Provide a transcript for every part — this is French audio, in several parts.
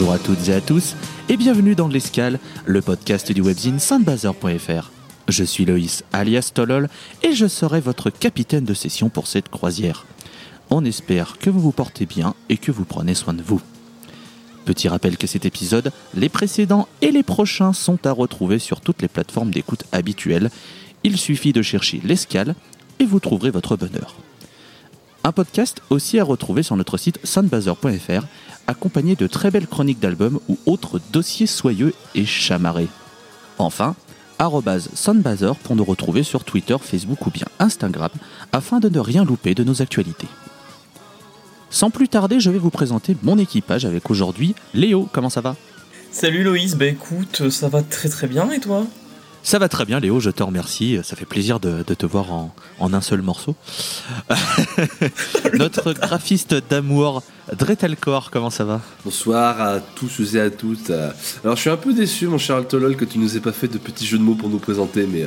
Bonjour à toutes et à tous et bienvenue dans l'Escale, le podcast du webzine sandbazer.fr. Je suis Loïs alias Tolol et je serai votre capitaine de session pour cette croisière. On espère que vous vous portez bien et que vous prenez soin de vous. Petit rappel que cet épisode, les précédents et les prochains sont à retrouver sur toutes les plateformes d'écoute habituelles. Il suffit de chercher l'escale et vous trouverez votre bonheur. Un podcast aussi à retrouver sur notre site soundbazer.fr, accompagné de très belles chroniques d'albums ou autres dossiers soyeux et chamarrés. Enfin, soundbazer pour nous retrouver sur Twitter, Facebook ou bien Instagram, afin de ne rien louper de nos actualités. Sans plus tarder, je vais vous présenter mon équipage avec aujourd'hui Léo, comment ça va? Salut Loïs, bah écoute, ça va très très bien et toi? Ça va très bien Léo, je te remercie, ça fait plaisir de, de te voir en, en un seul morceau. Notre graphiste d'amour, Dretelcor, comment ça va? Bonsoir à tous et à toutes. Euh, Alors je suis un peu déçu mon cher Altolol que tu nous aies pas fait de petits jeux de mots pour nous présenter, mais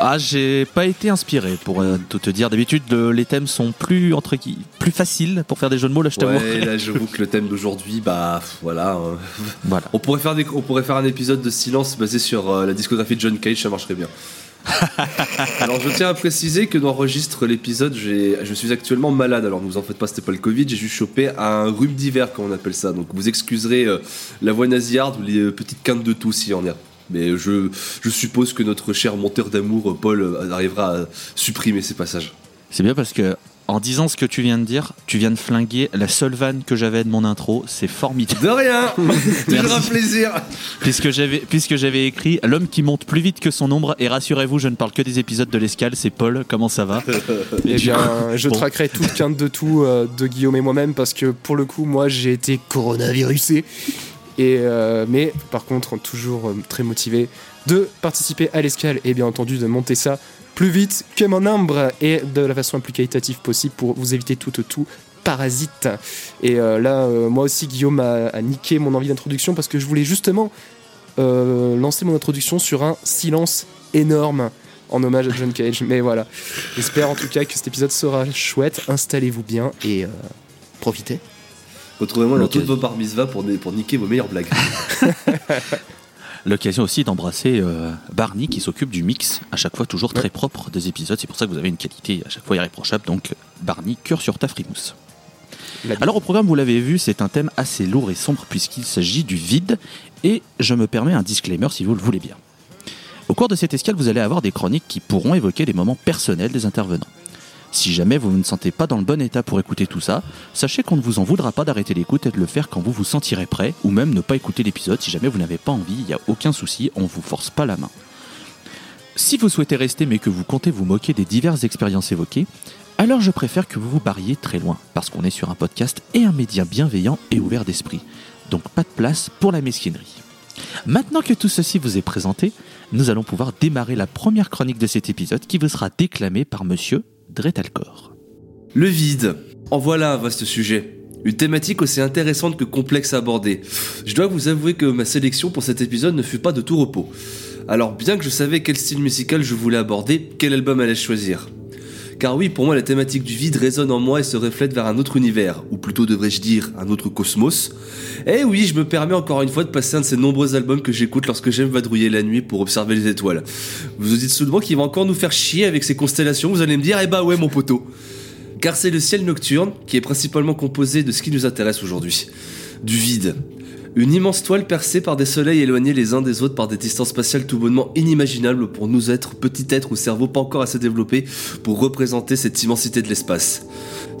Ah, j'ai pas été inspiré pour euh, tout te dire. D'habitude, le- les thèmes sont plus entre qui, plus faciles pour faire des jeux de mots. Là, je t'avoue. Ouais, là j'avoue que le thème d'aujourd'hui, bah pff, voilà. hein. Voilà. On pourrait faire des, on pourrait faire un épisode de silence basé sur euh, la discographie de John Cage, ça marcherait bien. alors je tiens à préciser que d'enregistre l'épisode, j'ai- je suis actuellement malade. Alors ne vous en faites pas, c'était pas le Covid, j'ai juste chopé un rhume d'hiver, comme on appelle ça. Donc vous excuserez euh, la voix nasillarde ou les euh, petites quintes de tout s'il y en a. Mais je, je suppose que notre cher monteur d'amour, Paul, arrivera à supprimer ces passages. C'est bien parce que en disant ce que tu viens de dire, tu viens de flinguer la seule vanne que j'avais de mon intro. C'est formidable. De rien Toujours un plaisir puisque j'avais, puisque j'avais écrit l'homme qui monte plus vite que son ombre. Et rassurez-vous, je ne parle que des épisodes de l'escale. C'est Paul. Comment ça va? Eh bien, je bon. traquerai tout le quinte de tout euh, de Guillaume et moi-même parce que pour le coup, moi, j'ai été coronavirusé. Euh, mais par contre, toujours euh, très motivé de participer à l'escale et bien entendu de monter ça plus vite que mon ombre et de la façon la plus qualitative possible pour vous éviter tout tout parasite. Et euh, là, moi aussi, Guillaume a, niqué mon envie d'introduction parce que je voulais justement lancer mon introduction sur un silence énorme en hommage à John Cage. Mais voilà, j'espère en tout cas que cet épisode sera chouette. Installez-vous bien et profitez. Retrouvez-moi dans L'occasion. toutes vos bar pour, pour niquer vos meilleures blagues. L'occasion aussi d'embrasser euh, Barney qui s'occupe du mix à chaque fois toujours très propre des épisodes. C'est pour ça que vous avez une qualité à chaque fois irréprochable. Donc Barney, cœur sur ta frimousse. Alors au programme, vous l'avez vu, c'est un thème assez lourd et sombre puisqu'il s'agit du vide. Et je me permets un disclaimer si vous le voulez bien. Au cours de cette escale, vous allez avoir des chroniques qui pourront évoquer des moments personnels des intervenants. Si jamais vous ne sentez pas dans le bon état pour écouter tout ça, sachez qu'on ne vous en voudra pas d'arrêter l'écoute et de le faire quand vous vous sentirez prêt, ou même ne pas écouter l'épisode si jamais vous n'avez pas envie, il n'y a aucun souci, on vous force pas la main. Si vous souhaitez rester mais que vous comptez vous moquer des diverses expériences évoquées, alors je préfère que vous vous barriez très loin, parce qu'on est sur un podcast et un média bienveillant et ouvert d'esprit. Donc pas de place pour la mesquinerie. Maintenant que tout ceci vous est présenté, nous allons pouvoir démarrer la première chronique de cet épisode qui vous sera déclamée par monsieur Le vide. En voilà un vaste sujet. Une thématique aussi intéressante que complexe à aborder. Je dois vous avouer que ma sélection pour cet épisode ne fut pas de tout repos. Alors bien que je savais quel style musical je voulais aborder, quel album allais-je choisir? Car oui, pour moi la thématique du vide résonne en moi et se reflète vers un autre univers, ou plutôt devrais-je dire un autre cosmos. Et oui, je me permets encore une fois de passer un de ces nombreux albums que j'écoute lorsque j'aime vadrouiller la nuit pour observer les étoiles. Vous vous dites soudainement qu'il va encore nous faire chier avec ces constellations, vous allez me dire, eh bah ouais mon poteau car c'est le ciel nocturne qui est principalement composé de ce qui nous intéresse aujourd'hui. Du vide. Une immense toile percée par des soleils éloignés les uns des autres par des distances spatiales tout bonnement inimaginables pour nous êtres, petits êtres au cerveau pas encore assez développé pour représenter cette immensité de l'espace.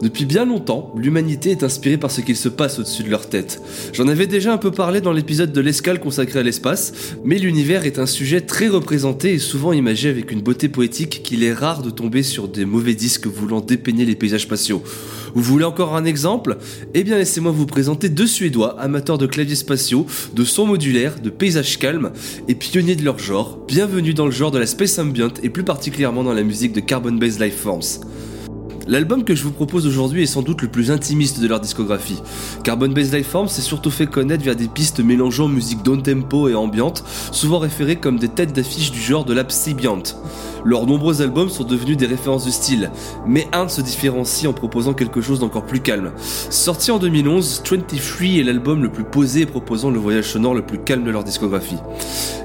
Depuis bien longtemps, l'humanité est inspirée par ce qu'il se passe au-dessus de leur tête. J'en avais déjà un peu parlé dans l'épisode de l'escale consacré à l'espace, mais l'univers est un sujet très représenté et souvent imagé avec une beauté poétique qu'il est rare de tomber sur des mauvais disques voulant dépeigner les paysages spatiaux. Vous voulez encore un exemple? Eh bien laissez-moi vous présenter deux Suédois, amateurs de claviers spatiaux, de sons modulaires, de paysages calmes et pionniers de leur genre. Bienvenue dans le genre de la space ambient et plus particulièrement dans la musique de Carbon Based Life Forms. L'album que je vous propose aujourd'hui est sans doute le plus intimiste de leur discographie. Carbon Based Life Forms s'est surtout fait connaître via des pistes mélangeant musique down tempo et ambiante, souvent référées comme des têtes d'affiche du genre de la psybiant. Leurs nombreux albums sont devenus des références de style, mais un se différencie en proposant quelque chose d'encore plus calme. Sorti en 2011, 23 est l'album le plus posé et proposant le voyage sonore le plus calme de leur discographie.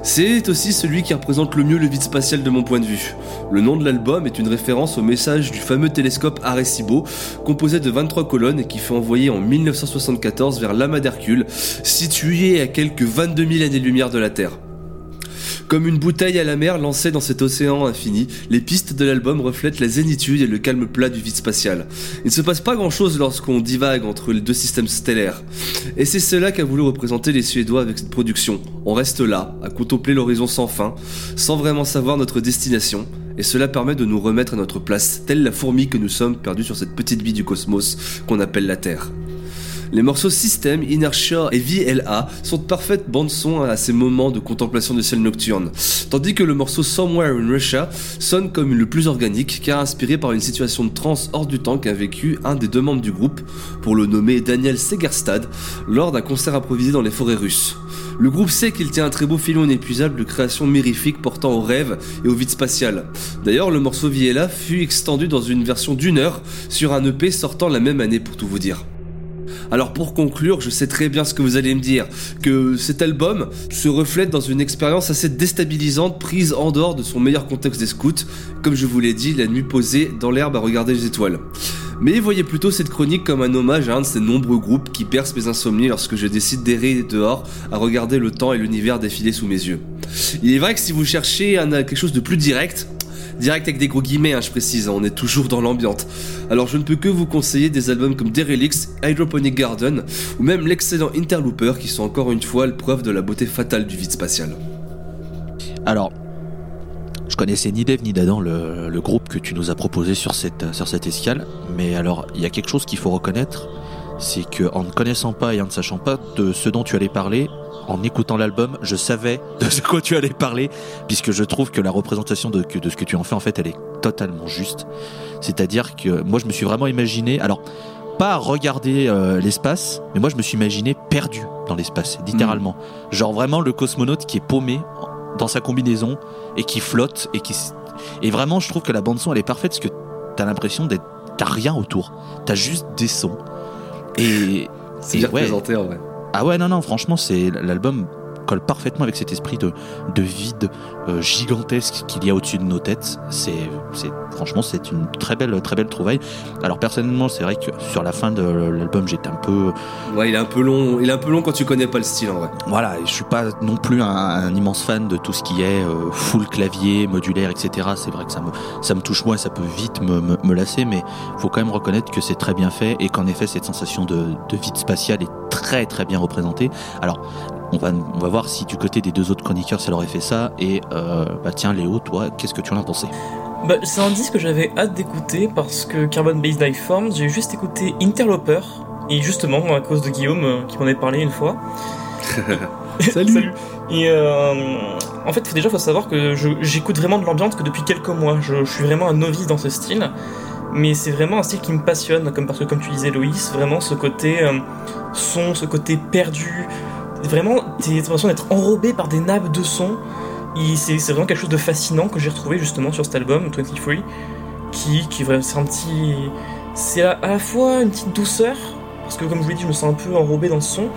C'est aussi celui qui représente le mieux le vide spatial de mon point de vue. Le nom de l'album est une référence au message du fameux télescope Arecibo, composé de 23 colonnes qui fut envoyé en 1974 vers l'amas d'Hercule, situé à quelques 22 000 années-lumière de la Terre. Comme une bouteille à la mer lancée dans cet océan infini, les pistes de l'album reflètent la zénitude et le calme plat du vide spatial. Il ne se passe pas grand chose lorsqu'on divague entre les deux systèmes stellaires. Et c'est cela qu'a voulu représenter les Suédois avec cette production. On reste là, à contempler l'horizon sans fin, sans vraiment savoir notre destination. Et cela permet de nous remettre à notre place, telle la fourmi que nous sommes perdus sur cette petite bille du cosmos qu'on appelle la Terre. Les morceaux System, Inertia et VLA sont de parfaites bandes son à ces moments de contemplation du ciel nocturne, tandis que le morceau Somewhere in Russia sonne comme le plus organique car inspiré par une situation de transe hors du temps qu'a vécu un des deux membres du groupe, pour le nommer Daniel Segerstad, lors d'un concert improvisé dans les forêts russes. Le groupe sait qu'il tient un très beau filon inépuisable de créations mirifiques portant au rêve et au vide spatial. D'ailleurs, le morceau Viella fut extendu dans une version d'une heure sur un EP sortant la même année pour tout vous dire. Alors pour conclure, je sais très bien ce que vous allez me dire, que cet album se reflète dans une expérience assez déstabilisante prise en dehors de son meilleur contexte des scouts, comme je vous l'ai dit, la nuit posée dans l'herbe à regarder les étoiles. Mais voyez plutôt cette chronique comme un hommage à un de ces nombreux groupes qui percent mes insomnies lorsque je décide d'errer dehors à regarder le temps et l'univers défiler sous mes yeux. Il est vrai que si vous cherchez quelque chose de plus direct, direct avec des gros guillemets, hein, je précise, hein, on est toujours dans l'ambiance. Alors je ne peux que vous conseiller des albums comme Derelicts, Hydroponic Garden ou même l'excellent Interlooper qui sont encore une fois le preuve de la beauté fatale du vide spatial. Alors, je connaissais ni Dave ni d'Adam le, le groupe que tu nous as proposé sur cette, sur cette escale, mais alors il y a quelque chose qu'il faut reconnaître, c'est que en ne connaissant pas et en ne sachant pas de ce dont tu allais parler, en écoutant l'album, je savais de ce quoi tu allais parler, puisque je trouve que la représentation de, ce que tu en fais, en fait, elle est totalement juste. C'est-à-dire que moi, je me suis vraiment imaginé, alors, pas regarder euh, l'espace, mais moi, je me suis imaginé perdu dans l'espace, littéralement. Genre vraiment le cosmonaute qui est paumé dans sa combinaison et qui flotte et qui... Et vraiment, je trouve que la bande-son, elle est parfaite, parce que t'as l'impression d'être... T'as rien autour. T'as juste des sons. Et... C'est bien ouais. représenté en vrai. Ah ouais, non, non, franchement, c'est l'album colle parfaitement avec cet esprit de, de vide euh, gigantesque qu'il y a au-dessus de nos têtes. C'est, c'est, franchement, c'est une très belle, très belle trouvaille. Alors personnellement, c'est vrai que sur la fin de l'album, j'étais un peu, Ouais, il est un peu long, il est un peu long quand tu connais pas le style en vrai. voilà, je suis pas non plus un, un immense fan de tout ce qui est euh, full clavier, modulaire, etc. C'est vrai que ça me, ça me touche moins, ça peut vite me, me, me lasser, mais faut quand même reconnaître que c'est très bien fait et qu'en effet, cette sensation de, de vide spatial est très très bien représentée. Alors, on va, on va voir si du côté des deux autres chroniqueurs, ça leur aurait fait ça. Et euh, bah tiens, Léo, toi, qu'est-ce que tu en as pensé? Bah, c'est un disque que j'avais hâte d'écouter parce que Carbon Based Life Forms, j'ai juste écouté Interloper. Et justement, à cause de Guillaume euh, qui m'en avait parlé une fois. Salut. Et euh, en fait, déjà, faut savoir que j'écoute vraiment de l'ambiance que depuis quelques mois. Je, je suis vraiment un novice dans ce style. Mais c'est vraiment un style qui me passionne, comme parce que, comme tu disais, Loïs, vraiment ce côté euh, son, ce côté perdu. Vraiment, t'as l'impression d'être enrobé par des nappes de son. C'est vraiment quelque chose de fascinant que j'ai retrouvé justement sur cet album, 23, qui, qui c'est un petit. C'est à, la fois une petite douceur, parce que comme je vous l'ai dit, je me sens un peu enrobé dans le son,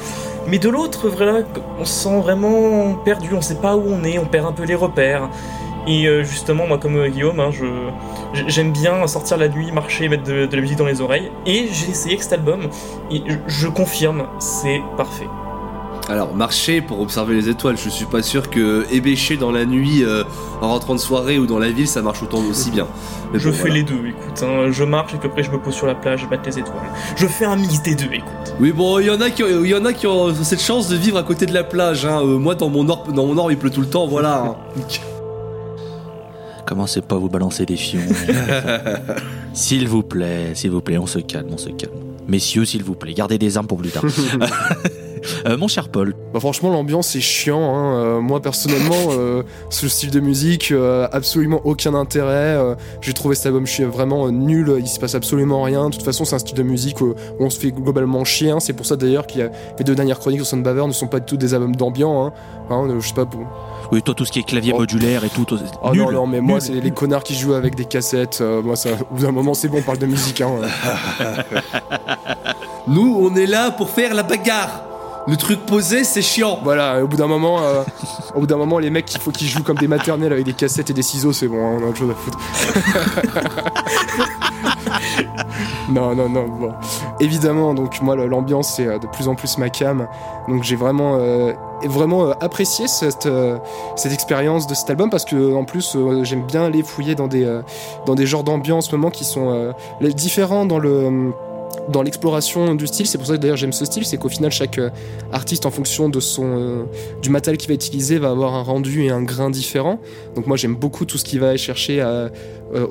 mais de l'autre, voilà, on se sent vraiment perdu, on sait pas où on est, on perd un peu les repères. Et euh, justement, moi, comme euh, Guillaume, hein, j'aime bien sortir la nuit, marcher, mettre de, la musique dans les oreilles. Et j'ai essayé cet album, et je confirme, c'est parfait. Alors, marcher pour observer les étoiles, je suis pas sûr que ébêcher dans la nuit euh, en rentrant de soirée ou dans la ville, ça marche autant aussi bien. Mais Je bon, fais voilà. les deux, écoute. hein. Je marche et puis après je me pose sur la plage et batte les étoiles. Je fais un mix des deux, écoute. Oui, bon, il y en a qui, il y en a qui ont cette chance de vivre à côté de la plage. Hein. Euh, moi, dans mon nord, dans mon nord, il pleut tout le temps, voilà. hein. Commencez pas à vous balancer des fions. s'il vous plaît, s'il vous plaît, on se calme, on se calme. Messieurs, s'il vous plaît, gardez des armes pour plus tard. Euh, mon cher Paul, Bah franchement l'ambiance est chiant. hein. Euh, moi personnellement, euh, ce style de musique, euh, absolument aucun intérêt. Euh, J'ai trouvé cet album vraiment euh, nul. Il se passe absolument rien. De toute façon, c'est un style de musique où, on se fait globalement chier. hein. C'est pour ça d'ailleurs que les deux dernières chroniques de Soundbaver ne sont pas du tout des albums d'ambiance. Hein. Hein, euh, je sais pas. Pour... oui, toi, tout ce qui est clavier Oh. modulaire et tout. Oh nul, non non mais moi c'est les connards qui jouent avec des cassettes. Euh, moi ça, au bout d'un moment c'est bon, on parle de musique. Hein. Nous, on est là pour faire la bagarre. Le truc posé, c'est chiant. Voilà. Au bout d'un moment, euh, au bout d'un moment les mecs il faut qu'ils jouent comme des maternelles avec des cassettes et des ciseaux, c'est bon. Hein, on a autre chose à foutre. Non, non, non, bon. Évidemment, donc moi, l'ambiance, c'est euh, de plus en plus ma cam. Donc j'ai vraiment, euh, vraiment euh, apprécié cette, euh, cette expérience de cet album parce que, en plus, j'aime bien aller fouiller dans des, dans des genres d'ambiance en ce moment qui sont différents dans le. Dans l'exploration du style, c'est pour ça que d'ailleurs j'aime ce style, c'est qu'au final chaque euh, artiste en fonction de son euh, du matériel qu'il va utiliser va avoir un rendu et un grain différent. Donc moi j'aime beaucoup tout ce qui va chercher euh,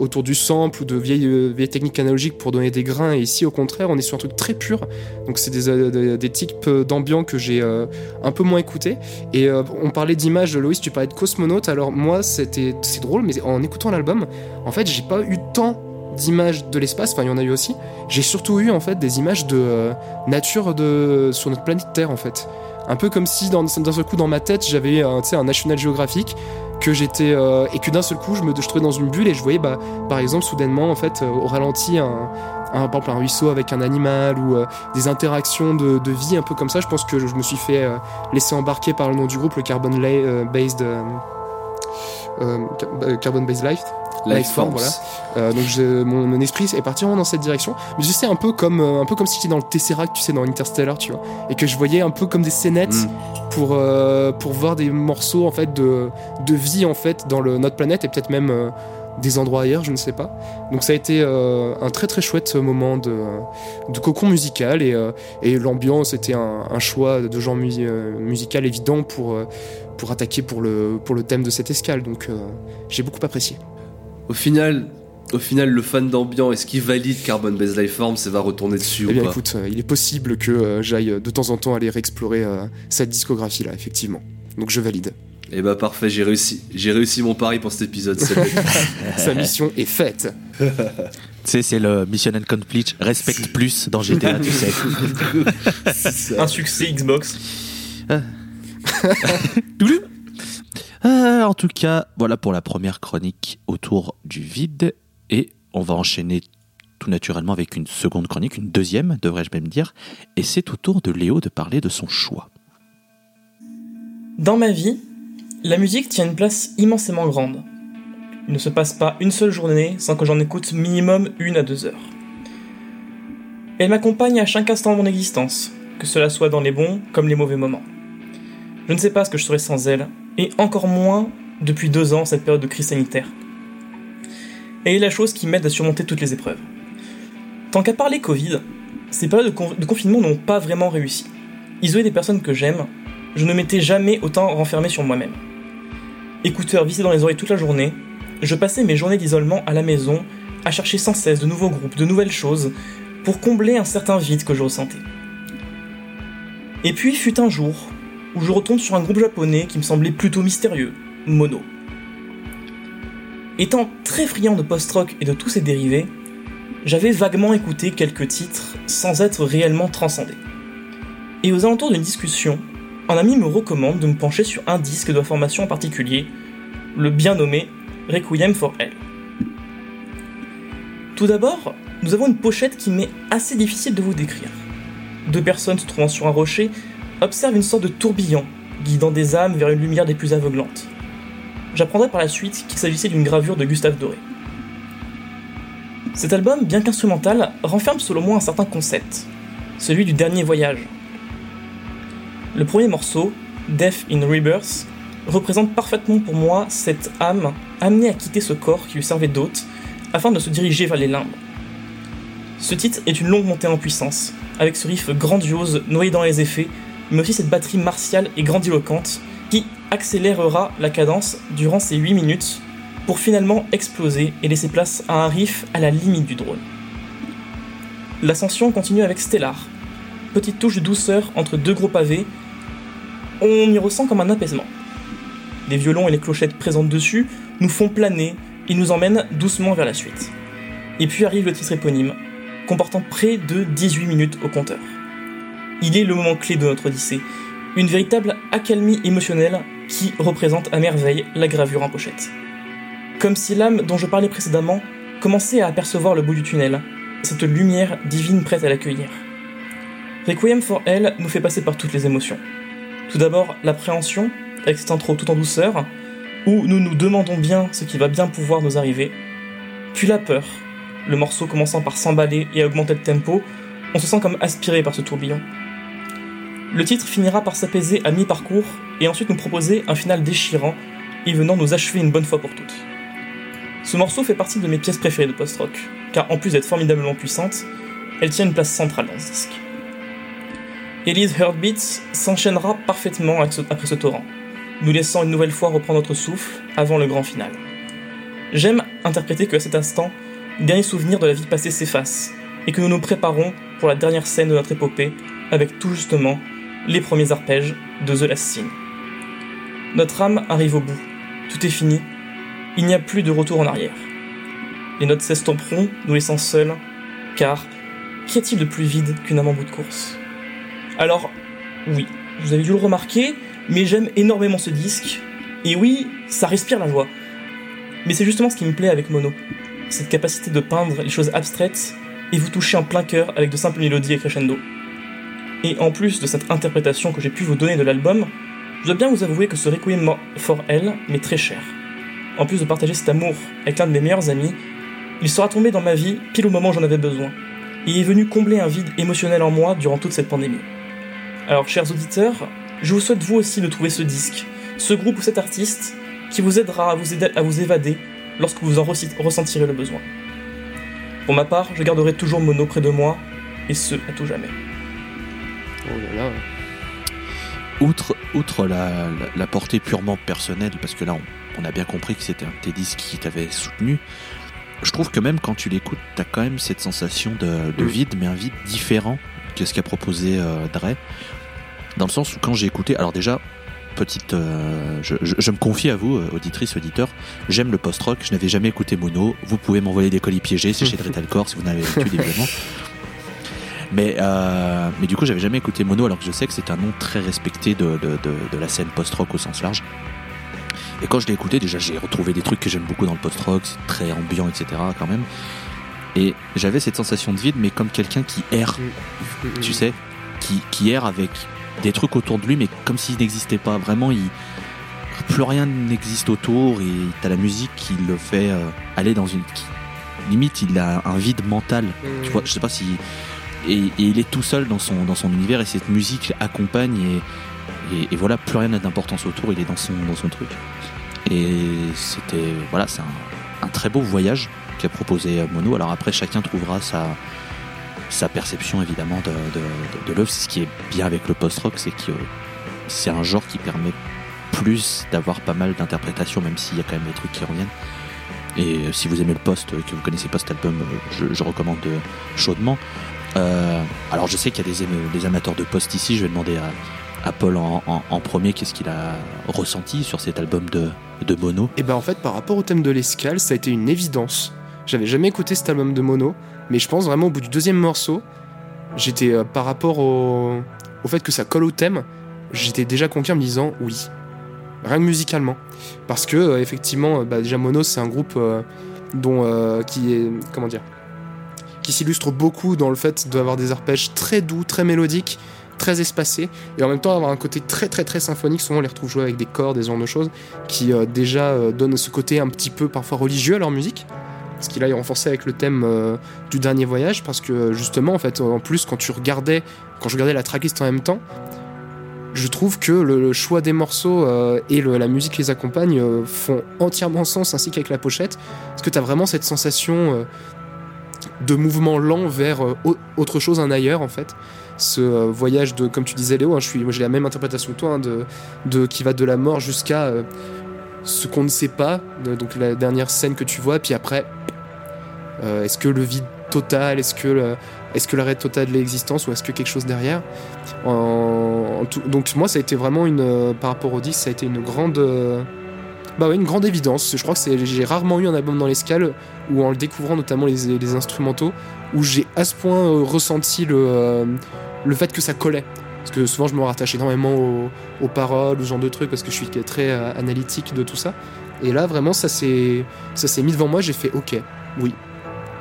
autour du sample ou de vieilles, vieilles techniques analogiques pour donner des grains. Et ici, au contraire, on est sur un truc très pur. Donc, c'est des, des, types d'ambiance que j'ai un peu moins écouté. Et on parlait d'images, Loïs, tu parlais de cosmonaute. Alors, moi, c'était c'est drôle, mais en écoutant l'album, en fait, j'ai pas eu tant d'images de l'espace, enfin il y en a eu aussi, j'ai surtout eu en fait des images de euh, nature de, sur notre planète Terre en fait. Un peu comme si d'un seul coup dans ma tête j'avais un, un National Geographic que j'étais euh, et que d'un seul coup je me je trouvais dans une bulle et je voyais bah par exemple soudainement en fait euh, au ralenti un, un par un ruisseau avec un animal ou des interactions de, de vie un peu comme ça. Je pense que je, me suis fait laisser embarquer par le nom du groupe le Carbon Based Car- Carbon Based Life Lifeform, voilà. Euh, donc je- mon, mon esprit est parti vraiment dans cette direction. Mais je sais un peu comme euh, un peu comme si j'étais dans le Tesseract, tu sais, dans Interstellar, tu vois, et que je voyais un peu comme des scénettes Mm. pour euh, pour voir des morceaux en fait de de vie en fait dans le, notre planète et peut-être même euh, des endroits ailleurs, je ne sais pas. Donc ça a été euh, un très très chouette moment de, de cocon musical et, euh, et l'ambiance était un, un choix de genre mu- musical évident pour pour attaquer pour le pour le thème de cette escale. Donc euh, j'ai beaucoup apprécié. Au final, au final, le fan d'ambiance, est-ce qu'il valide Carbon Based Lifeform Ça va retourner dessus Eh bien ou pas écoute, euh, il est possible que euh, j'aille euh, de temps en temps aller réexplorer euh, cette discographie là, effectivement. Donc je valide. Eh bah parfait, j'ai réussi. J'ai réussi mon pari pour cet épisode. c'est. Sa mission est faite. Tu sais, c'est le Mission Complete Respect Plus dans GTA, tu sais. C'est ça. Un succès Xbox. Toulou. Euh, en tout cas, voilà pour la première chronique autour du vide. Et on va enchaîner tout naturellement avec une seconde chronique, une deuxième, devrais-je même dire. Et c'est au tour de Léo de parler de son choix. Dans ma vie, la musique tient une place immensément grande. Il ne se passe pas une seule journée sans que j'en écoute minimum une à deux heures. Elle m'accompagne à chaque instant de mon existence, que cela soit dans les bons comme les mauvais moments. Je ne sais pas ce que je serais sans elle, et encore moins depuis deux ans cette période de crise sanitaire. Est la chose qui m'aide à surmonter toutes les épreuves. Tant qu'à parler Covid, ces périodes de, con- de confinement n'ont pas vraiment réussi. Isoler des personnes que j'aime, je ne m'étais jamais autant renfermé sur moi-même. Écouteur vissé dans les oreilles toute la journée, je passais mes journées d'isolement à la maison à chercher sans cesse de nouveaux groupes, de nouvelles choses, pour combler un certain vide que je ressentais. Et puis fut un jour où je retombe sur un groupe japonais qui me semblait plutôt mystérieux, Mono. Étant très friand de post-rock et de tous ses dérivés, j'avais vaguement écouté quelques titres sans être réellement transcendé. Et aux alentours d'une discussion, un ami me recommande de me pencher sur un disque de la formation en particulier, le bien nommé Requiem for Hell. Tout d'abord, nous avons une pochette qui m'est assez difficile de vous décrire. Deux personnes se trouvant sur un rocher observent une sorte de tourbillon guidant des âmes vers une lumière des plus aveuglantes. J'apprendrai par la suite qu'il s'agissait d'une gravure de Gustave Doré. Cet album, bien qu'instrumental, renferme selon moi un certain concept, celui du dernier voyage. Le premier morceau, Death in Rebirth, représente parfaitement pour moi cette âme amenée à quitter ce corps qui lui servait d'hôte afin de se diriger vers les limbes. Ce titre est une longue montée en puissance, avec ce riff grandiose noyé dans les effets, mais aussi cette batterie martiale et grandiloquente qui accélérera la cadence durant ces 8 minutes pour finalement exploser et laisser place à un riff à la limite du drone. L'ascension continue avec Stellar, petite touche de douceur entre deux gros pavés, on y ressent comme un apaisement. Les violons et les clochettes présentes dessus nous font planer et nous emmènent doucement vers la suite. Et puis arrive le titre éponyme, comportant près de 18 minutes au compteur. Il est le moment clé de notre Odyssée, une véritable accalmie émotionnelle qui représente à merveille la gravure en pochette. Comme si l'âme dont je parlais précédemment commençait à apercevoir le bout du tunnel, cette lumière divine prête à l'accueillir. Requiem for Hell nous fait passer par toutes les émotions. Tout d'abord, l'appréhension, avec cette intro tout en douceur, où nous nous demandons bien ce qui va bien pouvoir nous arriver. Puis la peur, le morceau commençant par s'emballer et augmenter le tempo, on se sent comme aspiré par ce tourbillon. Le titre finira par s'apaiser à mi-parcours et ensuite nous proposer un final déchirant et venant nous achever une bonne fois pour toutes. Ce morceau fait partie de mes pièces préférées de post-rock, car en plus d'être formidablement puissante, elle tient une place centrale dans ce disque. Elise Heartbeats s'enchaînera parfaitement après ce torrent, nous laissant une nouvelle fois reprendre notre souffle avant le grand final. J'aime interpréter que à cet instant, les derniers souvenirs de la vie passée s'effacent, et que nous nous préparons pour la dernière scène de notre épopée, avec tout justement les premiers arpèges de The Last Scene. Notre âme arrive au bout, tout est fini, il n'y a plus de retour en arrière. Les notes s'estomperont, nous laissant seuls, car qu'y a-t-il de plus vide qu'une âme en bout de course? Alors, oui, vous avez dû le remarquer, mais j'aime énormément ce disque, et oui, ça respire la joie. Mais c'est justement ce qui me plaît avec Mono, cette capacité de peindre les choses abstraites et vous toucher en plein cœur avec de simples mélodies et crescendo. Et en plus de cette interprétation que j'ai pu vous donner de l'album, je dois bien vous avouer que ce Requiem for Hell m'est très cher. En plus de partager cet amour avec l'un de mes meilleurs amis, il sera tombé dans ma vie pile au moment où j'en avais besoin, et est venu combler un vide émotionnel en moi durant toute cette pandémie. Alors, chers auditeurs, je vous souhaite vous aussi de trouver ce disque, ce groupe ou cet artiste qui vous aidera à vous, évader lorsque vous en ressentirez le besoin. Pour ma part, je garderai toujours Mono près de moi, et ce, à tout jamais. Oh là là. Outre, outre la, la- la portée purement personnelle, parce que là on, on a bien compris que c'était un de tes disques qui t'avait soutenu, je trouve que même quand tu l'écoutes, t'as quand même cette sensation de, de Mm. vide, mais un vide différent que ce qu'a proposé euh, Dre. Dans le sens où quand j'ai écouté, alors déjà, petite, euh, je, je- je me confie à vous, euh, auditrice, auditeur, j'aime le post-rock, je n'avais jamais écouté Mono, vous pouvez m'envoyer des colis piégés, c'est chez Dretalcore si vous n'avez l'habitude évidemment. Mais, euh, mais du coup, j'avais jamais écouté Mono, alors que je sais que c'est un nom très respecté de, de, de, de la scène post-rock au sens large. Et quand je l'ai écouté, déjà, j'ai retrouvé des trucs que j'aime beaucoup dans le post-rock, c'est très ambiant, etc. quand même. Et j'avais cette sensation de vide, mais comme quelqu'un qui erre, tu sais, qui, qui erre avec des trucs autour de lui, mais comme s'il n'existait pas. Vraiment, il, plus rien n'existe autour, et t'as la musique qui le fait euh, aller dans une. qui- limite, il a un vide mental. Tu vois, je sais pas si. Et, il est tout seul dans son, dans son univers, et cette musique l'accompagne, et, voilà, plus rien n'a d'importance autour, il est dans son, dans son truc. Et c'était. Voilà, c'est un, très beau voyage qu'a proposé Mono. Alors après, chacun trouvera sa, sa perception évidemment de, de, de, de l'œuvre. Ce qui est bien avec le post-rock, c'est que c'est un genre qui permet plus d'avoir pas mal d'interprétations, même s'il y a quand même des trucs qui reviennent. Et si vous aimez le post, que vous connaissez pas cet album, je, recommande chaudement. Euh, alors je sais qu'il y a des, amateurs de post ici, je vais demander à, Paul en, premier qu'est-ce qu'il a ressenti sur cet album de, Mono. Et ben en fait, par rapport au thème de l'escale, ça a été une évidence. J'avais jamais écouté cet album de Mono, mais je pense vraiment au bout du deuxième morceau, j'étais euh, par rapport au, fait que ça colle au thème, j'étais déjà conquis en me disant oui, rien que musicalement, parce que euh, effectivement, bah, déjà Mono c'est un groupe dont qui est comment dire, qui s'illustre beaucoup dans le fait d'avoir des arpèges très doux, très mélodiques, très espacés, et en même temps avoir un côté très très très symphonique. Souvent on les retrouve jouer avec des cordes, des genres de choses qui euh, déjà euh, donnent ce côté un petit peu parfois religieux à leur musique. Ce qui là est renforcé avec le thème euh, du dernier voyage, parce que justement, en fait, en plus, quand tu regardais, quand je regardais la tracklist en même temps, je trouve que le, choix des morceaux et la musique qui les accompagne font entièrement sens, ainsi qu'avec la pochette, parce que tu as vraiment cette sensation de mouvement lent vers euh, au- autre chose, un ailleurs en fait. Ce euh, voyage de, comme tu disais Léo, hein, je suis, moi j'ai la même interprétation que toi, hein, de, de qui va de la mort jusqu'à euh, ce qu'on ne sait pas, donc la dernière scène que tu vois, puis après, est-ce que le vide total, est-ce que le- est-ce que l'arrêt total de l'existence ou est-ce que quelque chose derrière? Donc moi ça a été vraiment une par rapport au disque ça a été une grande bah ouais, une grande évidence. Je crois que j'ai rarement eu un album dans l'escale où en le découvrant notamment les, instrumentaux où j'ai à ce point euh, ressenti le euh, le fait que ça collait. Parce que souvent je me rattache énormément aux, aux paroles, au genre de trucs parce que je suis très euh, analytique de tout ça. Et là vraiment ça s'est mis devant moi j'ai fait ok oui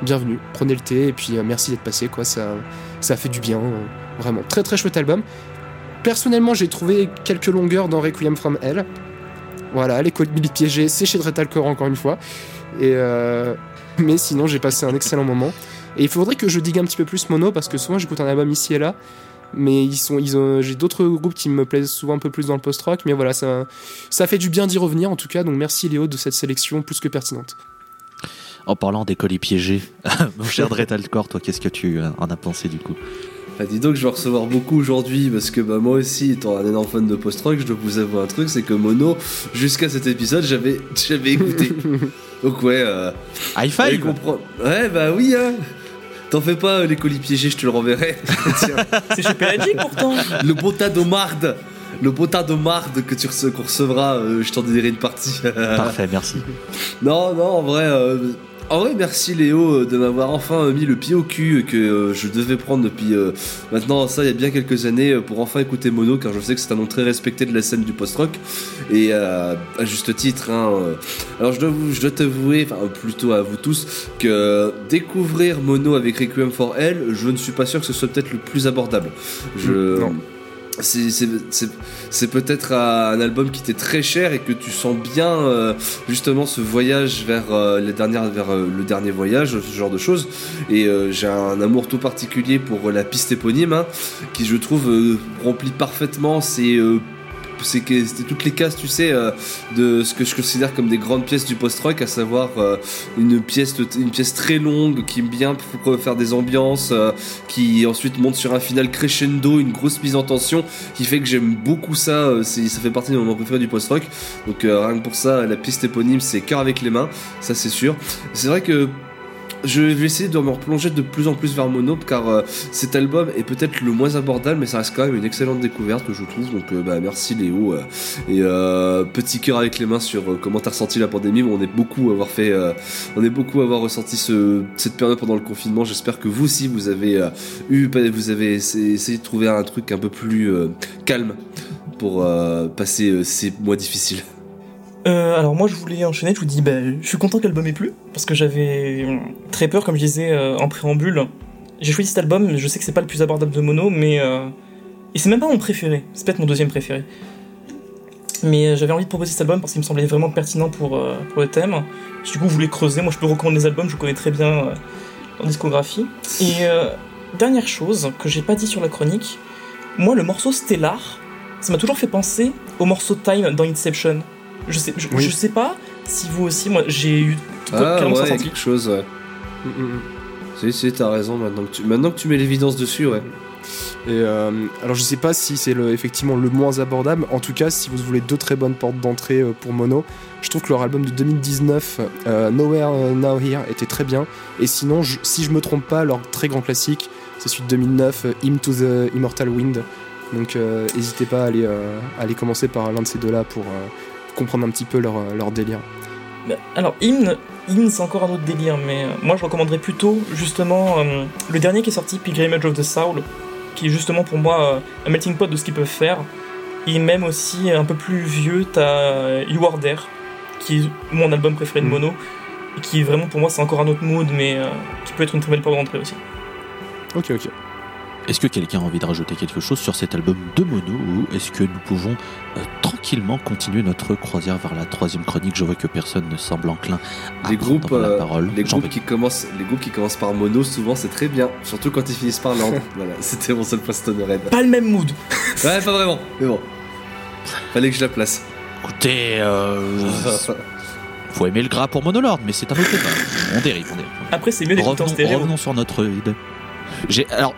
bienvenue prenez le thé et puis merci d'être passé quoi. Ça ça fait du bien vraiment. Très très chouette album. Personnellement j'ai trouvé quelques longueurs dans Requiem from Hell voilà les codes piégés c'est chez Dretalcore encore une fois. Euh, mais sinon j'ai passé un excellent moment. Et il faudrait que je digue un petit peu plus mono parce que souvent j'écoute un album ici et là. Mais ils sont j'ai d'autres groupes qui me plaisent souvent un peu plus dans le post-rock mais voilà ça ça fait du bien d'y revenir en tout cas. Donc merci Léo de cette sélection plus que pertinente. En parlant des colis piégés, mon cher Dretalcore, toi, qu'est-ce que tu en as pensé du coup? Ah, dis donc, je vais recevoir beaucoup aujourd'hui parce que bah, moi aussi, étant un énorme fan de post-rock, je dois vous avouer un truc c'est que Mono, jusqu'à cet épisode, j'avais j'avais écouté. donc, ouais, euh, High ouais, five Ouais, bah oui, hein. T'en fais pas, euh, les colis piégés, je te le renverrai. C'est chez Pelagic pourtant. le botin de marde le botin de marde que tu rece- qu'on recevra, euh, je t'en donnerai une partie. Parfait, merci. Non, non, en vrai, euh, en vrai, merci Léo euh, de m'avoir enfin euh, mis le pied au cul que euh, je devais prendre depuis maintenant ça il y a bien quelques années pour enfin écouter Mono car je sais que c'est un nom très respecté de la scène du post-rock et à juste titre. hein, alors je dois vous, je dois t'avouer, enfin plutôt à vous tous, que découvrir Mono avec Requiem for Hell, je ne suis pas sûr que ce soit peut-être le plus abordable. Je Non. C'est peut-être un album qui t'est très cher et que tu sens bien euh, justement ce voyage vers, euh, les dernières, vers euh, le dernier voyage, ce genre de choses. Et j'ai un amour tout particulier pour la piste éponyme hein, qui je trouve remplit parfaitement ces... c'était toutes les cases, tu sais, euh, de ce que je considère comme des grandes pièces du post-rock, à savoir euh, une pièce, une pièce très longue qui aime bien pour faire des ambiances, euh, qui ensuite monte sur un final crescendo, une grosse mise en tension, qui fait que j'aime beaucoup ça. ça fait partie de mon moment préféré du post-rock. Donc rien que pour ça, la piste éponyme, c'est cœur avec les mains, ça c'est sûr. C'est vrai que je vais essayer de me replonger de plus en plus vers Mono car euh, cet album est peut-être le moins abordable mais ça reste quand même une excellente découverte je trouve. Donc euh, bah, merci Léo euh, et euh, petit cœur avec les mains sur comment t'as ressenti la pandémie. On est beaucoup à avoir fait on est beaucoup à avoir ressenti ce, cette période pendant le confinement. J'espère que vous aussi vous avez eu vous avez essayé essayé de trouver un truc un peu plus calme pour passer ces mois difficiles Euh, alors moi je voulais enchaîner, je vous dis, bah, je suis content que l'album ait plu, parce que j'avais euh, très peur, comme je disais euh, en préambule. J'ai choisi cet album, je sais que c'est pas le plus abordable de Mono, mais... Et c'est même pas mon préféré, c'est peut-être mon deuxième préféré. Mais j'avais envie de proposer cet album parce qu'il me semblait vraiment pertinent pour, le thème. Du coup vous voulez creuser, moi je peux recommander les albums, je connais très bien leur discographie. Et dernière chose que j'ai pas dit sur la chronique, moi le morceau Stellar, ça m'a toujours fait penser au morceau Time dans Inception. Je sais, je, Oui. je sais pas si vous aussi, moi j'ai eu ah ouais quelque chose ouais Mm, mm, mm. si si t'as raison maintenant que tu maintenant que tu mets l'évidence dessus ouais Et euh, alors je sais pas si c'est le, effectivement le moins abordable. En tout cas, si vous voulez deux très bonnes portes d'entrée euh, pour Mono, je trouve que leur album de 2019, euh, Nowhere Now Here, était très bien. Et sinon, je- si je me trompe pas, leur très grand classique, c'est celui de 2009, euh, Hymn to the Immortal Wind. Donc euh, n'hésitez pas à aller, euh, à aller commencer par l'un de ces deux-là pour euh, comprendre un petit peu leur, euh, leur délire. Bah, Alors, Hymn, Hymn c'est encore un autre délire, mais euh, moi je recommanderais plutôt justement euh, le dernier qui est sorti, Pilgrimage of the Soul, qui est justement pour moi un melting pot de ce qu'ils peuvent faire. Et même aussi un peu plus vieux, t'as You Are There, qui est mon album préféré de Mm. Mono, et qui vraiment pour moi c'est encore un autre mood, mais qui peut être une très belle porte d'entrée aussi. Ok, ok. Est-ce que quelqu'un a envie de rajouter quelque chose sur cet album de mono ou est-ce que nous pouvons euh, tranquillement continuer notre croisière vers la troisième chronique? Je vois que personne ne semble enclin à Les groupes, prendre la euh, parole. les, groupes qui commencent, les groupes qui commencent par mono, souvent c'est très bien. Surtout quand ils finissent par land. voilà, c'était mon seul post red. Pas le même mood. Ouais, pas vraiment, mais bon. Fallait que je la place. Écoutez, euh, faut aimer le gras pour Monolord, mais c'est un autre débat. On dérive, on dérive. Après, c'est mieux d'écouter en Revenons, stéréo. revenons sur notre lead. J'ai alors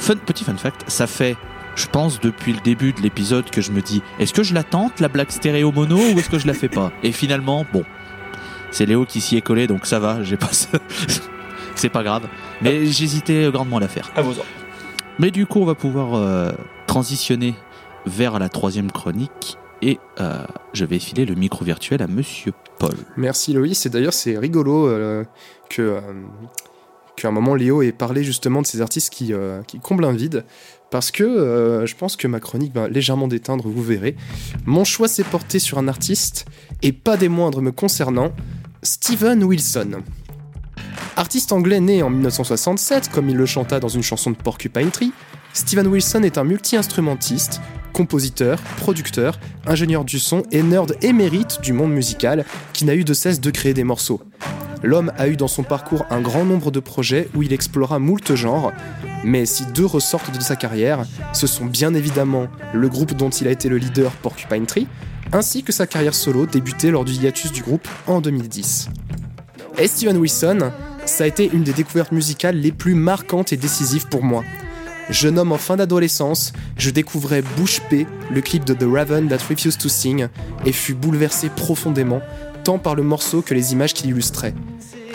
fun, petit fun fact, ça fait je pense depuis le début de l'épisode que je me dis est-ce que je la tente la blague stéréo mono ou est-ce que je la fais pas? Et finalement bon, c'est Léo qui s'y est collé donc ça va, j'ai pas c'est pas grave. Mais j'hésitais grandement à la faire. À vos ordres. Mais du coup, on va pouvoir euh, transitionner vers la troisième chronique et euh, je vais filer le micro virtuel à Monsieur Paul. Merci Loïs, et d'ailleurs c'est rigolo euh, que euh, qu'à un moment Léo ait parlé justement de ces artistes qui, euh, comblent un vide, parce que euh, je pense que ma chronique va légèrement déteindre, vous verrez. Mon choix s'est porté sur un artiste, et pas des moindres me concernant, Steven Wilson. Artiste anglais né en 1967, comme il le chanta dans une chanson de Porcupine Tree, Steven Wilson est un multi-instrumentiste, compositeur, producteur, ingénieur du son et nerd émérite du monde musical qui n'a eu de cesse de créer des morceaux. L'homme a eu dans son parcours un grand nombre de projets où il explora moult genres, mais si deux ressortent de sa carrière, ce sont bien évidemment le groupe dont il a été le leader Porcupine Tree, ainsi que sa carrière solo débutée lors du hiatus du groupe en 2010. Et Steven Wilson, ça a été une des découvertes musicales les plus marquantes et décisives pour moi. Jeune homme en fin d'adolescence, je découvrais Bush P, le clip de The Raven That Refused to Sing, et fus bouleversé profondément, par le morceau que les images qui l'illustraient.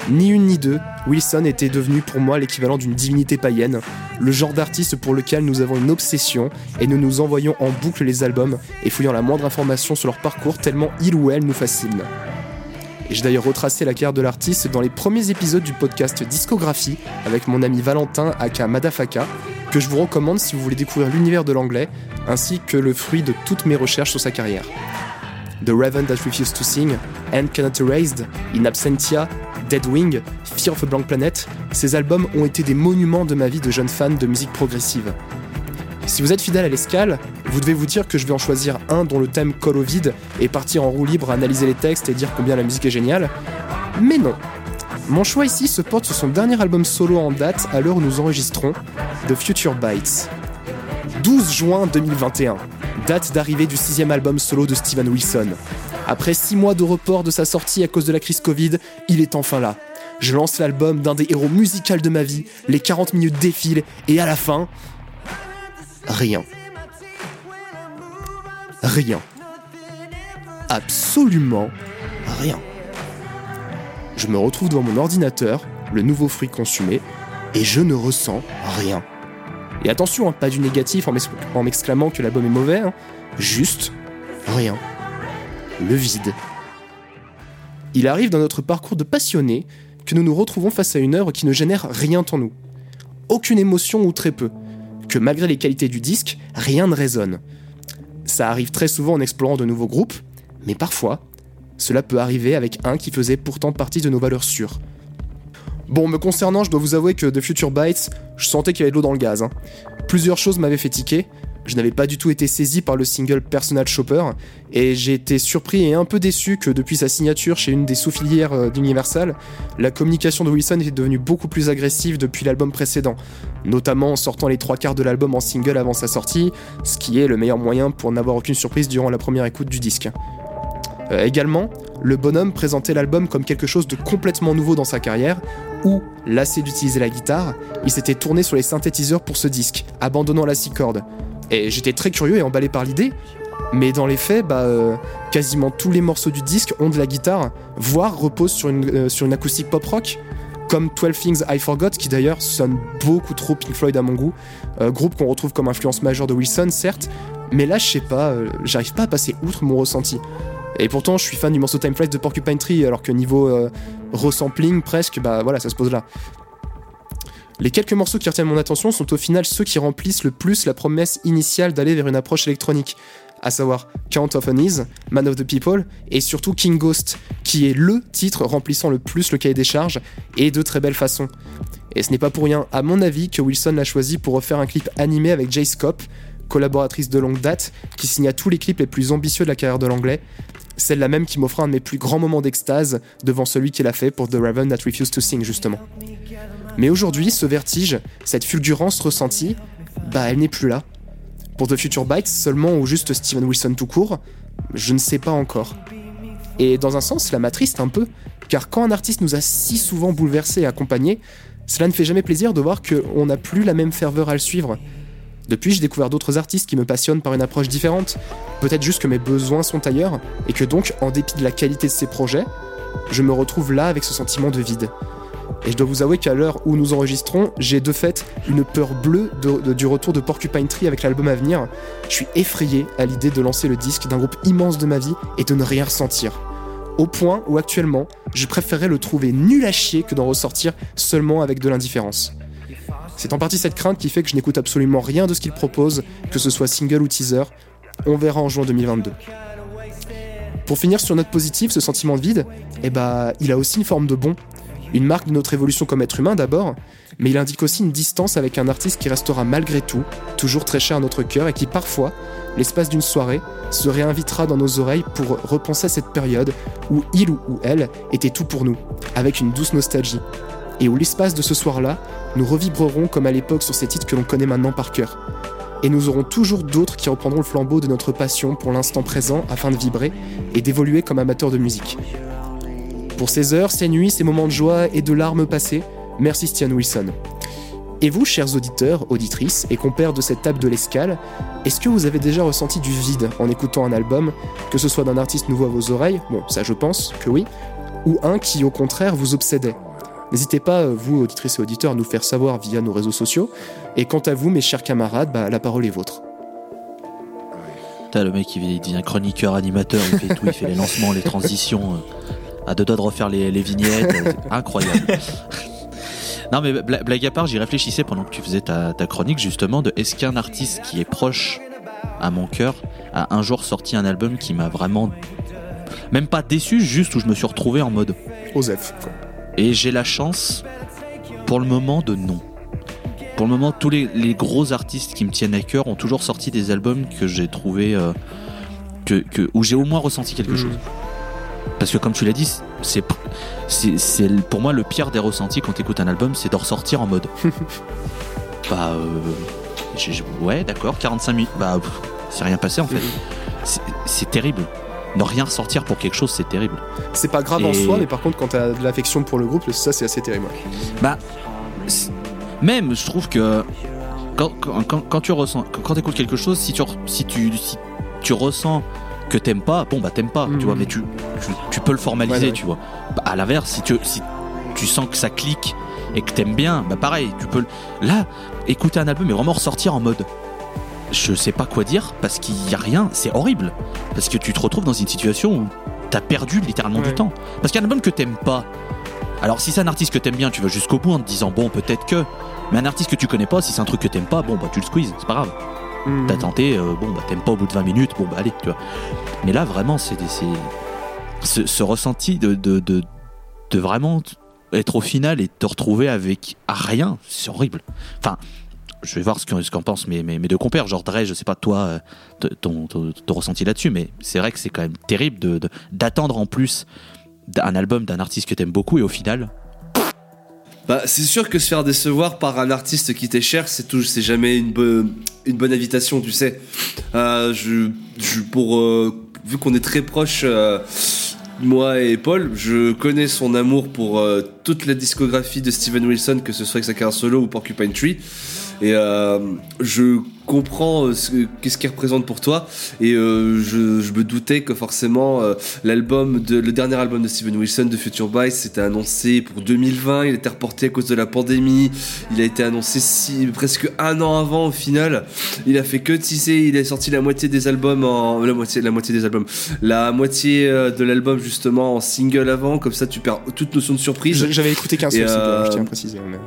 Ni une ni deux, Wilson était devenu pour moi l'équivalent d'une divinité païenne, le genre d'artiste pour lequel nous avons une obsession et nous nous envoyons en boucle les albums et fouillant la moindre information sur leur parcours tellement il ou elle nous fascine. Et j'ai d'ailleurs retracé la carrière de l'artiste dans les premiers épisodes du podcast Discographie avec mon ami Valentin aka Madafaka, que je vous recommande si vous voulez découvrir l'univers de l'anglais, ainsi que le fruit de toutes mes recherches sur sa carrière. The Raven That Refused to Sing, And Cannot Erased, In Absentia, Dead Wing, Fear of a Blank Planet, ces albums ont été des monuments de ma vie de jeune fan de musique progressive. Si vous êtes fidèle à l'escale, vous devez vous dire que je vais en choisir un dont le thème colle au vide et partir en roue libre à analyser les textes et dire combien la musique est géniale. Mais non. Mon choix ici se porte sur son dernier album solo en date à l'heure où nous enregistrons, The Future Bites. 12 juin 2021, date d'arrivée du sixième album solo de Steven Wilson. Après 6 mois de report de sa sortie à cause de la crise Covid, il est enfin là. Je lance l'album d'un des héros musicaux de ma vie, les 40 minutes défilent et à la fin, rien. Rien. Absolument rien. Je me retrouve devant mon ordinateur, le nouveau fruit consumé, et je ne ressens rien. Et attention, hein, pas du négatif en m'ex- en m'exclamant que l'album est mauvais, hein, juste rien. Le vide. Il arrive dans notre parcours de passionné que nous nous retrouvons face à une œuvre qui ne génère rien en nous. Aucune émotion ou très peu. Que malgré les qualités du disque, rien ne résonne. Ça arrive très souvent en explorant de nouveaux groupes, mais parfois, cela peut arriver avec un qui faisait pourtant partie de nos valeurs sûres. Bon, me concernant, je dois vous avouer que de Future Bites, je sentais qu'il y avait de l'eau dans le gaz. hein. Plusieurs choses m'avaient fait tiquer. Je n'avais pas du tout été saisi par le single Personal Shopper, et j'ai été surpris et un peu déçu que depuis sa signature chez une des sous-filières euh, d'Universal, la communication de Wilson était devenue beaucoup plus agressive depuis l'album précédent, notamment en sortant les trois quarts de l'album en single avant sa sortie, ce qui est le meilleur moyen pour n'avoir aucune surprise durant la première écoute du disque. Euh, également, le bonhomme présentait l'album comme quelque chose de complètement nouveau dans sa carrière, où, lassé d'utiliser la guitare, il s'était tourné sur les synthétiseurs pour ce disque, abandonnant la six cordes. Et j'étais très curieux et emballé par l'idée, mais dans les faits, bah, euh, quasiment tous les morceaux du disque ont de la guitare, voire reposent sur une, euh, sur une acoustique pop-rock, comme 12 Things I Forgot, qui d'ailleurs sonne beaucoup trop Pink Floyd à mon goût, groupe qu'on retrouve comme influence majeure de Wilson, certes, mais là, je sais pas, j'arrive pas à passer outre mon ressenti. Et pourtant, je suis fan du morceau Time Flies de Porcupine Tree, alors que niveau euh, resampling, presque, bah voilà, ça se pose là. Les quelques morceaux qui retiennent mon attention sont au final ceux qui remplissent le plus la promesse initiale d'aller vers une approche électronique, à savoir Count of Unease, Man of the People, et surtout King Ghost, qui est LE titre remplissant le plus le cahier des charges, et de très belle façon. Et ce n'est pas pour rien, à mon avis, que Wilson l'a choisi pour refaire un clip animé avec Jay Scop, collaboratrice de longue date, qui signa tous les clips les plus ambitieux de la carrière de l'anglais. Celle-là même qui m'offra un de mes plus grands moments d'extase devant celui qu'elle a fait pour The Raven That Refused to Sing, justement. Mais aujourd'hui, ce vertige, cette fulgurance ressentie, bah elle n'est plus là. Pour The Future Bites, seulement ou juste Steven Wilson tout court, je ne sais pas encore. Et dans un sens, cela m'attriste un peu, car quand un artiste nous a si souvent bouleversés et accompagnés, cela ne fait jamais plaisir de voir qu'on n'a plus la même ferveur à le suivre. Depuis, j'ai découvert d'autres artistes qui me passionnent par une approche différente. Peut-être juste que mes besoins sont ailleurs, et que donc, en dépit de la qualité de ces projets, je me retrouve là avec ce sentiment de vide. Et je dois vous avouer qu'à l'heure où nous enregistrons, j'ai de fait une peur bleue du retour de Porcupine Tree avec l'album à venir. Je suis effrayé à l'idée de lancer le disque d'un groupe immense de ma vie et de ne rien ressentir. Au point où actuellement, je préférerais le trouver nul à chier que d'en ressortir seulement avec de l'indifférence. C'est en partie cette crainte qui fait que je n'écoute absolument rien de ce qu'il propose, que ce soit single ou teaser. On verra en juin 2022. Pour finir sur note positive, ce sentiment de vide, eh bah, il a aussi une forme de bon. Une marque de notre évolution comme être humain d'abord, mais il indique aussi une distance avec un artiste qui restera malgré tout toujours très cher à notre cœur et qui parfois, l'espace d'une soirée, se réinvitera dans nos oreilles pour repenser à cette période où il ou elle était tout pour nous, avec une douce nostalgie. Et où l'espace de ce soir-là, nous revibrerons comme à l'époque sur ces titres que l'on connaît maintenant par cœur. Et nous aurons toujours d'autres qui reprendront le flambeau de notre passion pour l'instant présent afin de vibrer et d'évoluer comme amateurs de musique. Pour ces heures, ces nuits, ces moments de joie et de larmes passées, merci Stian Wilson. Et vous, chers auditeurs, auditrices et compères de cette table de l'escale, est-ce que vous avez déjà ressenti du vide en écoutant un album, que ce soit d'un artiste nouveau à vos oreilles, bon, ça je pense que oui, ou un qui au contraire vous obsédait? N'hésitez pas, euh, vous, auditrices et auditeurs, à nous faire savoir via nos réseaux sociaux. Et quant à vous, mes chers camarades, bah, la parole est vôtre. T'as le mec, il devient chroniqueur, animateur, il fait tout, il fait les lancements, les transitions, euh, à deux doigts de refaire les, les vignettes, euh, incroyable. non mais bla- blague à part, j'y réfléchissais pendant que tu faisais ta, ta chronique justement de est-ce qu'un artiste qui est proche à mon cœur a un jour sorti un album qui m'a vraiment même pas déçu, juste où je me suis retrouvé en mode Osef. Et j'ai la chance, pour le moment, de non. Pour le moment, tous les, les gros artistes qui me tiennent à cœur ont toujours sorti des albums que j'ai trouvé. euh, que, que- où j'ai au moins ressenti quelque Mhm. chose. Parce que, comme tu l'as dit, c'est, c'est, pour moi le pire des ressentis quand tu écoutes un album, c'est de ressortir en mode. bah. euh, ouais, d'accord, 45 minutes. Bah, c'est rien passé en fait. C'est, c'est terrible. Ne rien ressortir pour quelque chose, c'est terrible. C'est pas grave en soi, mais par contre, quand t'as de l'affection pour le groupe, ça c'est assez terrible. ouais. Bah, même, je trouve que quand, quand, quand, quand tu ressens, quand écoutes quelque chose, si tu, si tu, si tu ressens que t'aimes pas, bon bah t'aimes pas, Mhm. tu vois, mais tu, tu, tu peux le formaliser, Ouais, ouais. tu vois. Bah, à l'inverse, si tu, si tu sens que ça clique et que t'aimes bien, bah pareil, tu peux. Là, écouter un album et vraiment ressortir en mode. Je sais pas quoi dire parce qu'il y a rien, c'est horrible. Parce que tu te retrouves dans une situation où t'as perdu littéralement Ouais. du temps. Parce qu'un album que t'aimes pas, alors si c'est un artiste que t'aimes bien, tu vas jusqu'au bout en te disant bon peut-être que. Mais un artiste que tu connais pas, si c'est un truc que t'aimes pas, bon bah tu le squeezes, c'est pas grave. Mhm. T'as tenté, euh, bon bah t'aimes pas au bout de 20 minutes, bon bah allez, tu vois. Mais là vraiment c'est c'est- ce, ce ressenti de, de, de, de vraiment être au final et te retrouver avec à rien, c'est horrible. Enfin, je vais voir ce qu'en pensent mes, deux compères. Genre Dre, je sais pas toi, euh, ton, ton, ressenti là-dessus, mais c'est vrai que c'est quand même terrible d'attendre en plus un album d'un artiste que t'aimes beaucoup et au final, Bah, c'est sûr que se faire décevoir par un artiste qui t'est cher, c'est tout, c'est jamais une bonne, invitation, tu sais. Euh, je, pour, euh, vu qu'on est très proches, euh, moi et Paul, je connais son amour pour toute la discographie de Steven Wilson, que ce soit avec sa carrière solo ou Porcupine Tree. Et euh, je comprends euh, ce, qu'est-ce qu'il représente pour toi. Et euh, je, je me doutais que forcément euh, l'album de le dernier album de Steven Wilson de Future Bites c'était annoncé pour 2020. Il a été reporté à cause de la pandémie. Il a été annoncé si, presque un an avant au final. Il a fait que tisser. Il a sorti la moitié des albums en la moitié la moitié des albums, la moitié de l'album justement en single avant. Comme ça tu perds toute notion de surprise. J'avais écouté qu'un seul, euh, je tiens à préciser. mais-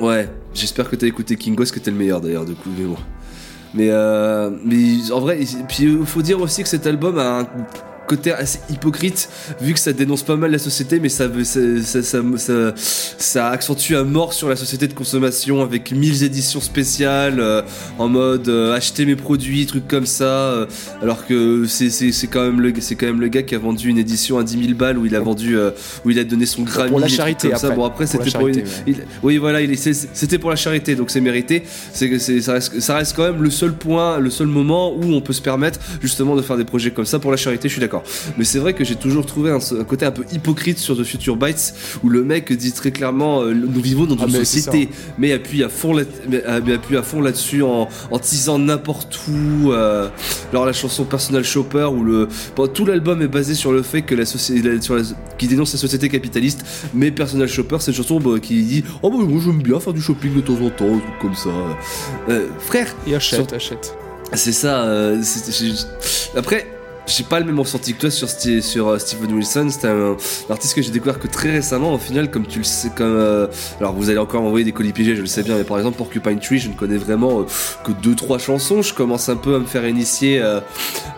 Ouais, j'espère que t'as écouté Kingos, que t'es le meilleur d'ailleurs, du coup, mais bon. Mais, euh, mais en vrai, il- faut dire aussi que cet album a un- côté assez hypocrite, vu que ça dénonce pas mal la société, mais ça, ça, ça, ça, ça- ça accentue à mort sur la société de consommation avec 1000 éditions spéciales, euh, en mode euh, acheter mes produits, trucs comme ça, euh, alors que c'est quand, même le- c'est quand même le gars qui a vendu une édition à 10 000 balles où il a vendu, où il a donné son Grammy. Pour la charité, comme ça. après. Bon, après, c'était pour une. charité, ouais. il- oui, voilà, c'était pour la charité, donc c'est mérité. C'est que c'est- ça reste, ça reste quand même le seul point, le seul moment où on peut se permettre justement de faire des projets comme ça pour la charité. Je suis d'accord. Mais c'est vrai que j'ai toujours trouvé un, un côté un peu hypocrite sur The Future Bites où le mec dit très clairement euh, nous vivons dans Ah, une mais c'est société, mais appuie à fond là, mais, euh, mais appuie à fond là-dessus en, en teasant n'importe où. euh, alors la chanson Personal Shopper où le bon, tout l'album est basé sur le fait que la société, qui dénonce la société capitaliste, mais Personal Shopper c'est une chanson bah, qui dit oh bah, moi j'aime bien faire du shopping de temps en temps, comme ça. Euh, frère, Et achète, Sur- achète. c'est ça. euh, Après, j'ai pas le même ressenti que toi sur, euh, Steven Wilson. C'est un, artiste que j'ai découvert que très récemment. Au final, comme tu le sais, comme euh, alors vous allez encore m'envoyer des colis piégés, je le sais bien. Mais par exemple, Porcupine Tree, je ne connais vraiment euh, que deux trois chansons. Je commence un peu à me faire initier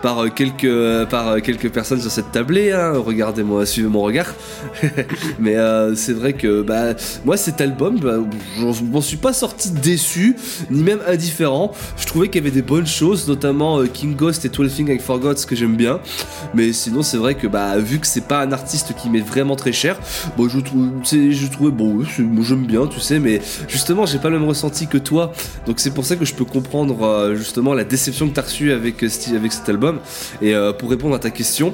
par quelques par quelques personnes sur cette tablée. Hein. Regardez-moi, suivez mon regard. mais c'est vrai que bah moi cet album, bah, je m'en suis pas sorti déçu ni même indifférent. Je trouvais qu'il y avait des bonnes choses, notamment King Ghost et 12 Things I Forgot, ce que j'aime bien. Mais sinon, c'est vrai que bah, vu que c'est pas un artiste qui m'est vraiment très cher, bon, je, trouve, je trouvais bon, j'aime bien, tu sais, mais justement, j'ai pas le même ressenti que toi. Donc c'est pour ça que je peux comprendre euh, justement la déception que t'as reçue avec, euh, cet album. Et euh, pour répondre à ta question,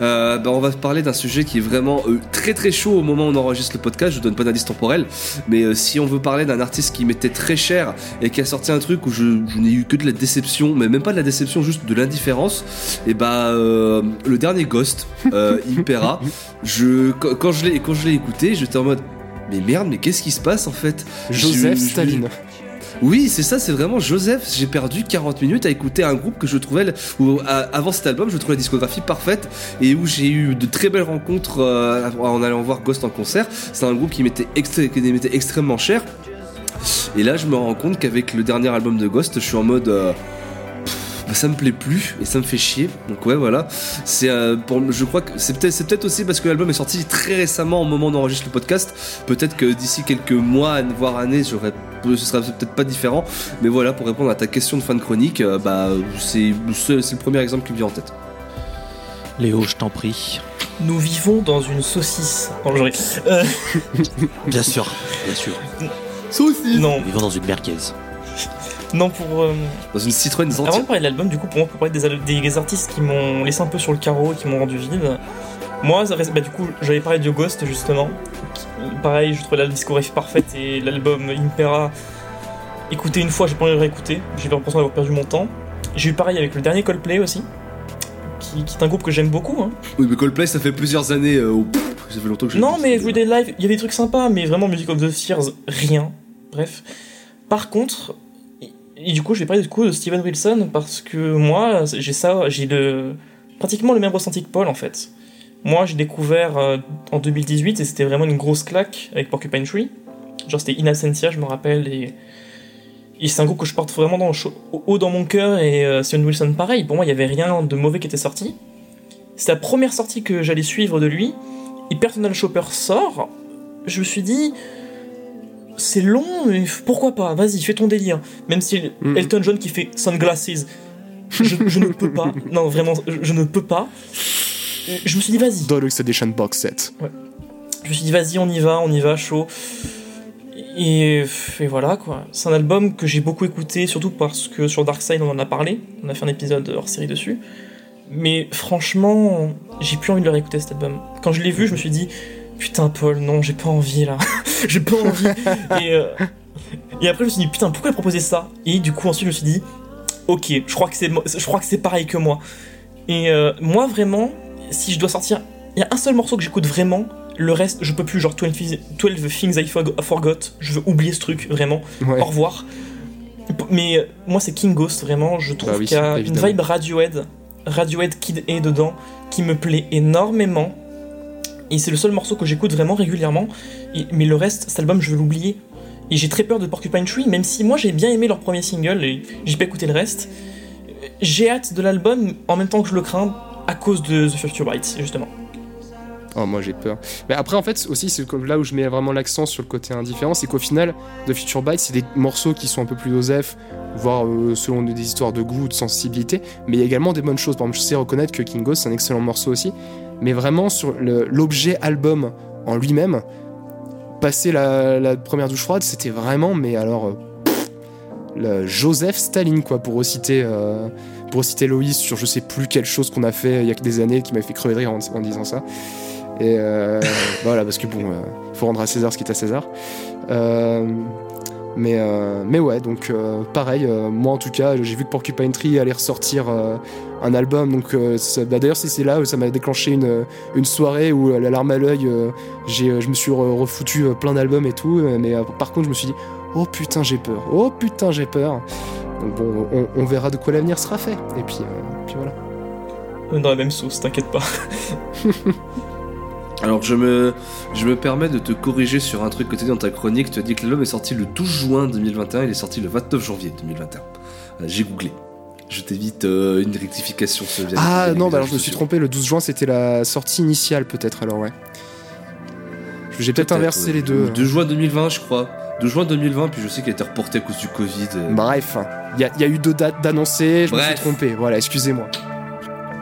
euh, bah, on va parler d'un sujet qui est vraiment euh, très très chaud au moment où on enregistre le podcast. Je donne pas d'indice temporel, mais euh, si on veut parler d'un artiste qui m'était très cher et qui a sorti un truc où je, je n'ai eu que de la déception, mais même pas de la déception, juste de l'indifférence, et bah euh, le dernier Ghost, Impera, je, quand, quand je l'ai quand je l'ai écouté, j'étais en mode mais merde, mais qu'est-ce qui se passe en fait? Joseph Je- je- Staline. Oui, c'est ça, c'est vraiment Joseph. J'ai perdu 40 minutes à écouter un groupe que je trouvais, avant cet album, je trouvais la discographie parfaite et où j'ai eu de très belles rencontres euh, en allant voir Ghost en concert. C'est un groupe qui m'était extrêmement cher. Et là, je me rends compte qu'avec le dernier album de Ghost, je suis en mode. euh, ça me plaît plus et ça me fait chier. Donc ouais voilà. C'est euh, pour je crois que c'est peut-être c'est peut-être aussi parce que l'album est sorti très récemment au moment où on enregistre le podcast. Peut-être que d'ici quelques mois voire années, j'aurais ce sera peut-être pas différent. Mais voilà pour répondre à ta question de fan chronique, euh, bah c'est c'est c'est le premier exemple qui me vient en tête. Léo, je t'en prie. Nous vivons dans une saucisse. Non, je. Euh, Bien sûr, bien sûr. non, Nous vivons dans une merguez. Non, pour. euh, Dans une Citroën Avant Zantia. de parler de l'album, du coup, pour moi, pour parler des, des artistes qui m'ont laissé un peu sur le carreau et qui m'ont rendu vide, moi, ça reste- bah, du coup, j'avais parlé de Ghost justement. Pareil, je trouvais la discographie parfaite et l'album Impera. Écouter une fois, j'ai pas envie de le réécouter. J'ai l'impression d'avoir perdu mon temps. J'ai eu pareil avec le dernier Coldplay aussi, qui, qui est un groupe que j'aime beaucoup. hein. Oui mais Coldplay ça fait plusieurs années. euh, ça fait longtemps que j'ai Non, mais Everyday Live, il y avait des trucs sympas, mais vraiment Music of the Spheres, rien. Bref. Par contre, et, du coup, je vais parler du coup de Steven Wilson parce que moi, j'ai ça, j'ai pratiquement le même ressenti que Paul en fait. Moi, j'ai découvert euh, en 2018 et c'était vraiment une grosse claque avec Porcupine Tree. Genre, c'était In je me rappelle, et, c'est un groupe que je porte vraiment dans haut dans mon cœur. Et euh, Steven Wilson, pareil, pour moi, il y avait rien de mauvais qui était sorti. C'était la première sortie que j'allais suivre de lui. Et Personal Shopper sort, je me suis dit, c'est long, mais pourquoi pas? Vas-y, fais ton délire. Même si Mhm. Elton John qui fait Sunglasses, je, je ne peux pas. Non, vraiment, je, je ne peux pas. Je me suis dit, vas-y. Deluxe Edition Box Set. Je me suis dit, vas-y, on y va, on y va, chaud. Et, et voilà, quoi. C'est un album que j'ai beaucoup écouté, surtout parce que sur Dark Side, on en a parlé. On a fait un épisode hors série dessus. Mais franchement, j'ai plus envie de le réécouter cet album. Quand je l'ai vu, je me suis dit, putain, Paul, non, j'ai pas envie là. j'ai pas envie. et, euh, et après, je me suis dit, putain, pourquoi il a proposé ça? Et du coup, ensuite, je me suis dit, ok, je crois que c'est, je crois que c'est pareil que moi. Et euh, moi, vraiment, si je dois sortir, il y a un seul morceau que j'écoute vraiment. Le reste, je peux plus, genre 12, Thi- 12 Things I Forg- Forgot. Je veux oublier ce truc, vraiment. Ouais. Au revoir. Mais euh, moi, c'est King Ghost, vraiment. Je trouve Bah oui, qu'il y a une vibe Radiohead, Radiohead Kid A dedans, qui me plaît énormément. Et c'est le seul morceau que j'écoute vraiment régulièrement. Mais le reste, cet album, je veux l'oublier. Et j'ai très peur de Porcupine Tree, même si moi j'ai bien aimé leur premier single et j'ai pas écouté le reste. J'ai hâte de l'album en même temps que je le crains à cause de The Future Bites, justement. Oh, moi j'ai peur. Mais après, en fait, aussi, c'est là où je mets vraiment l'accent sur le côté indifférent, c'est qu'au final, The Future Bites, c'est des morceaux qui sont un peu plus osef, voire euh, selon des histoires de goût, de sensibilité. Mais il y a également des bonnes choses. Par exemple, je sais reconnaître que King Ghost, c'est un excellent morceau aussi. Mais vraiment, sur l'objet album en lui-même, passer la, première douche froide, c'était vraiment, mais alors. euh, Joseph Staline, quoi, pour reciter. euh, pour reciter Loïs sur je sais plus quelle chose qu'on a fait il y a que des années qui m'a fait crever de rire en, disant ça. Et euh, voilà, parce que bon, euh, faut rendre à César ce qui est à César. Mais, euh, mais ouais, donc euh, pareil, euh, moi en tout cas, j'ai vu que Porcupine Tree allait ressortir un album. Donc bah, d'ailleurs, c'est c'est là où ça m'a déclenché une, une soirée où la larme à l'œil, je me suis re- refoutu plein d'albums et tout. Mais par contre, je me suis dit, oh putain, j'ai peur, oh putain, j'ai peur. Donc bon, on, on verra de quoi l'avenir sera fait. Et puis, euh, puis voilà. Dans la même sauce, t'inquiète pas. Alors je me, je me permets de te corriger sur un truc que tu as dit dans ta chronique. Tu as dit que l'album est sorti le 12 juin 2021, il est sorti le 29 janvier 2021. Euh, J'ai googlé. Je t'évite euh, une rectification. Ah non, bah alors je me suis trompé, le 12 juin c'était la sortie initiale peut-être alors ouais. J'ai peut-être inversé ouais. les deux. 2 juin 2020, je crois. 2 juin 2020, puis je sais qu'il a été reporté à cause du Covid. euh. Bref, il y, a- y a eu deux dates d'annoncer, je me suis trompé, voilà, excusez-moi.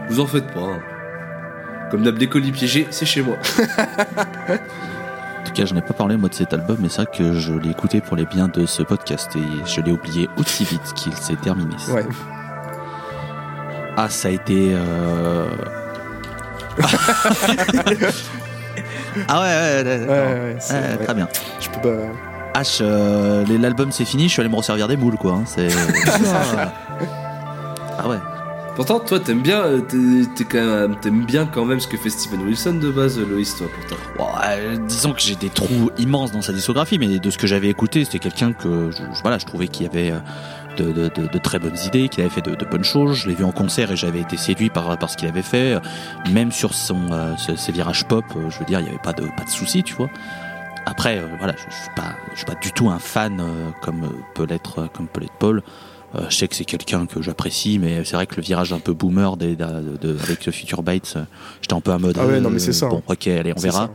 Vous en faites pas. hein. Comme d'hab, les colis piégés, c'est chez moi. En tout cas, je n'ai pas parlé moi de cet album, mais c'est vrai que je l'ai écouté pour les biens de ce podcast et je l'ai oublié aussi vite qu'il s'est terminé. Ouais. Ah, ça a été. euh, ah ouais, ouais, ouais, Ouais, d'accord. ouais, c'est- Ouais, ouais. Très bien. Je peux pas. H, euh, l'album c'est fini, je suis allé me resservir des moules quoi. hein, C'est. ah ouais. Pourtant, toi, t'aimes bien, euh, quand même, t'aimes bien quand même ce que fait Steven Wilson de base, euh, Loïs, toi, pourtant. Euh, disons que j'ai des trous immenses dans sa discographie, mais de ce que j'avais écouté, c'était quelqu'un que je, voilà, je trouvais qu'il avait euh, de, très bonnes idées, qu'il avait fait de, bonnes choses. Je l'ai vu en concert et j'avais été séduit par, ce qu'il avait fait. Même sur son, euh, ses, virages pop, euh, je veux dire, il n'y avait pas de, soucis, tu vois. Après, euh, voilà, je, je suis pas, suis pas du tout un fan euh, comme euh, euh, comme peut l'être Paul. Euh, je sais que c'est quelqu'un que j'apprécie, mais c'est vrai que le virage un peu boomer des, de, de- avec le Future Bites, euh, j'étais un peu en mode. Ah ouais, non, mais c'est ça, Bon, hein. ok, allez, on verra. ça.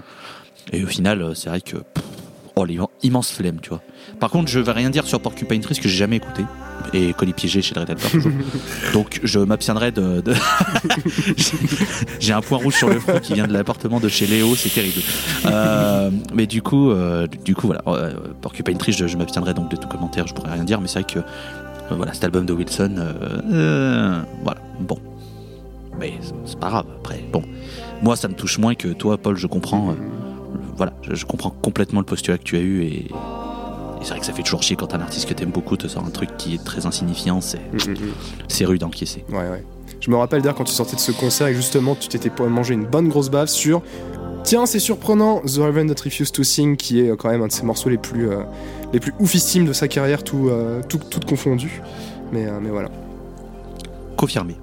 Et au final, euh, c'est vrai que. pff, Oh, l'immen- immense flemme, tu vois. Par contre, je vais rien dire sur Porcupine Tree, que j'ai jamais écouté. Et Colis piégé chez le toujours. Donc, je m'abstiendrai de. de- j'ai un point rouge sur le front qui vient de l'appartement de chez Léo, c'est terrible. Euh, mais du coup, euh, du coup, voilà. euh, Porcupine Tree, je, je m'abstiendrai donc de tout commentaire, je pourrais rien dire, mais c'est vrai que. Euh, voilà, cet album de Wilson, euh, euh, voilà, bon. Mais c'est- pas grave, après, bon. Moi, ça me touche moins que toi, Paul, je comprends. voilà, je, je comprends complètement le postulat que tu as eu et, et c'est vrai que ça fait toujours chier quand un artiste que t'aimes beaucoup te sort un truc qui est très insignifiant, c'est Mm, mm, mm. c'est rude d'encaisser. Ouais, ouais. Je me rappelle d'ailleurs quand tu sortais de ce concert et justement tu t'étais pour manger une bonne grosse baffe sur. Tiens, c'est surprenant, The Raven That Refused to Sing, qui est euh, quand même un de ses morceaux les plus, euh, les plus oufissimes de sa carrière, tout, euh, tout, tout confondu. Mais, euh, mais voilà. Confirmé.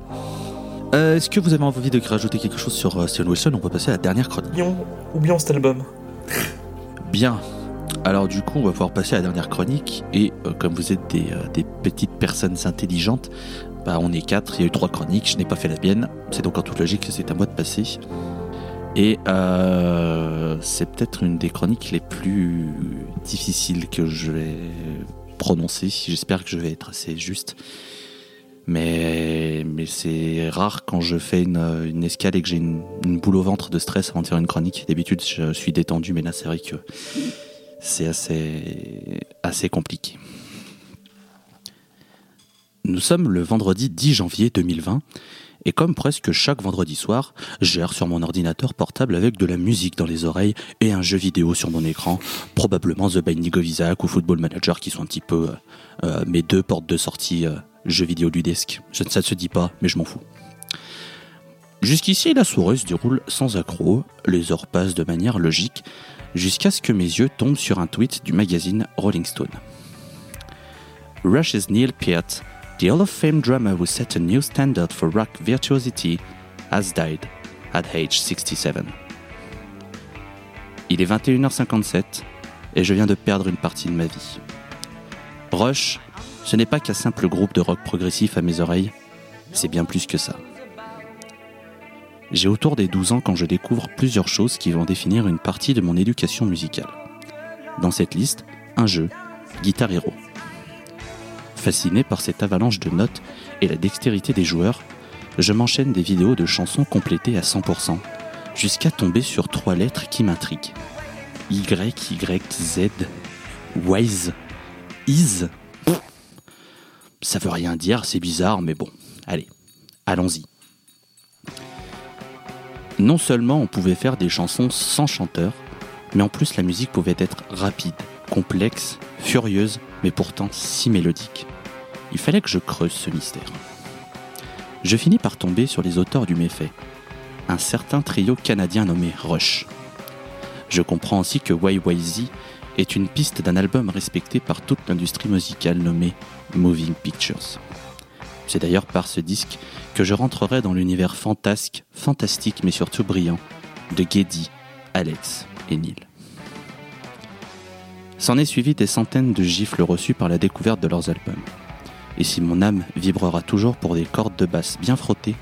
Euh, Est-ce que vous avez envie de rajouter quelque chose sur euh, Steven Wilson? On peut passer à la dernière chronique. Oublions, oublions cet album. Bien. Alors du coup, on va pouvoir passer à la dernière chronique. Et euh, comme vous êtes des, euh, des petites personnes intelligentes, bah, on est quatre, il y a eu trois chroniques, je n'ai pas fait la mienne. C'est donc en toute logique que c'est à moi de passer. Et euh, c'est peut-être une des chroniques les plus difficiles que je vais prononcer. J'espère que je vais être assez juste. Mais, mais c'est rare quand je fais une, escale et que j'ai une, une boule au ventre de stress avant de faire une chronique. D'habitude, je suis détendu, mais là, c'est vrai que c'est assez, assez compliqué. Nous sommes le vendredi 10 janvier 2020 et comme presque chaque vendredi soir, j'erre sur mon ordinateur portable avec de la musique dans les oreilles et un jeu vidéo sur mon écran, probablement The Binding of Isaac ou Football Manager qui sont un petit peu euh, euh, mes deux portes de sortie euh, jeux vidéo ludesques. Je- Ça ne se dit pas, mais je m'en fous. Jusqu'ici, la soirée se déroule sans accroc, les heures passent de manière logique, jusqu'à ce que mes yeux tombent sur un tweet du magazine Rolling Stone. Rush's Neil Peart, the Hall of Fame drummer who set a new standard for rock virtuosity, has died at age 67. Il est 21h57 et je viens de perdre une partie de ma vie. Rush, ce n'est pas qu'un simple groupe de rock progressif à mes oreilles, c'est bien plus que ça. J'ai autour des 12 ans quand je découvre plusieurs choses qui vont définir une partie de mon éducation musicale. Dans cette liste, un jeu, Guitar Hero. Fasciné par cette avalanche de notes et la dextérité des joueurs, je m'enchaîne des vidéos de chansons complétées à 100%, jusqu'à tomber sur trois lettres qui m'intriguent. Y, Y, Z, Wise, Is. Ça veut rien dire, c'est bizarre, mais bon, allez, allons-y. Non seulement on pouvait faire des chansons sans chanteur, mais en plus la musique pouvait être rapide, complexe, furieuse, mais pourtant si mélodique. Il fallait que je creuse ce mystère. Je finis par tomber sur les auteurs du méfait, un certain trio canadien nommé Rush. Je comprends aussi que YYZ est une piste d'un album respecté par toute l'industrie musicale nommé Moving Pictures. C'est d'ailleurs par ce disque que je rentrerai dans l'univers fantasque, fantastique mais surtout brillant de Geddy, Alex et Neil. S'en est suivi des centaines de gifles reçues par la découverte de leurs albums. Et si mon âme vibrera toujours pour des cordes de basse bien frottées,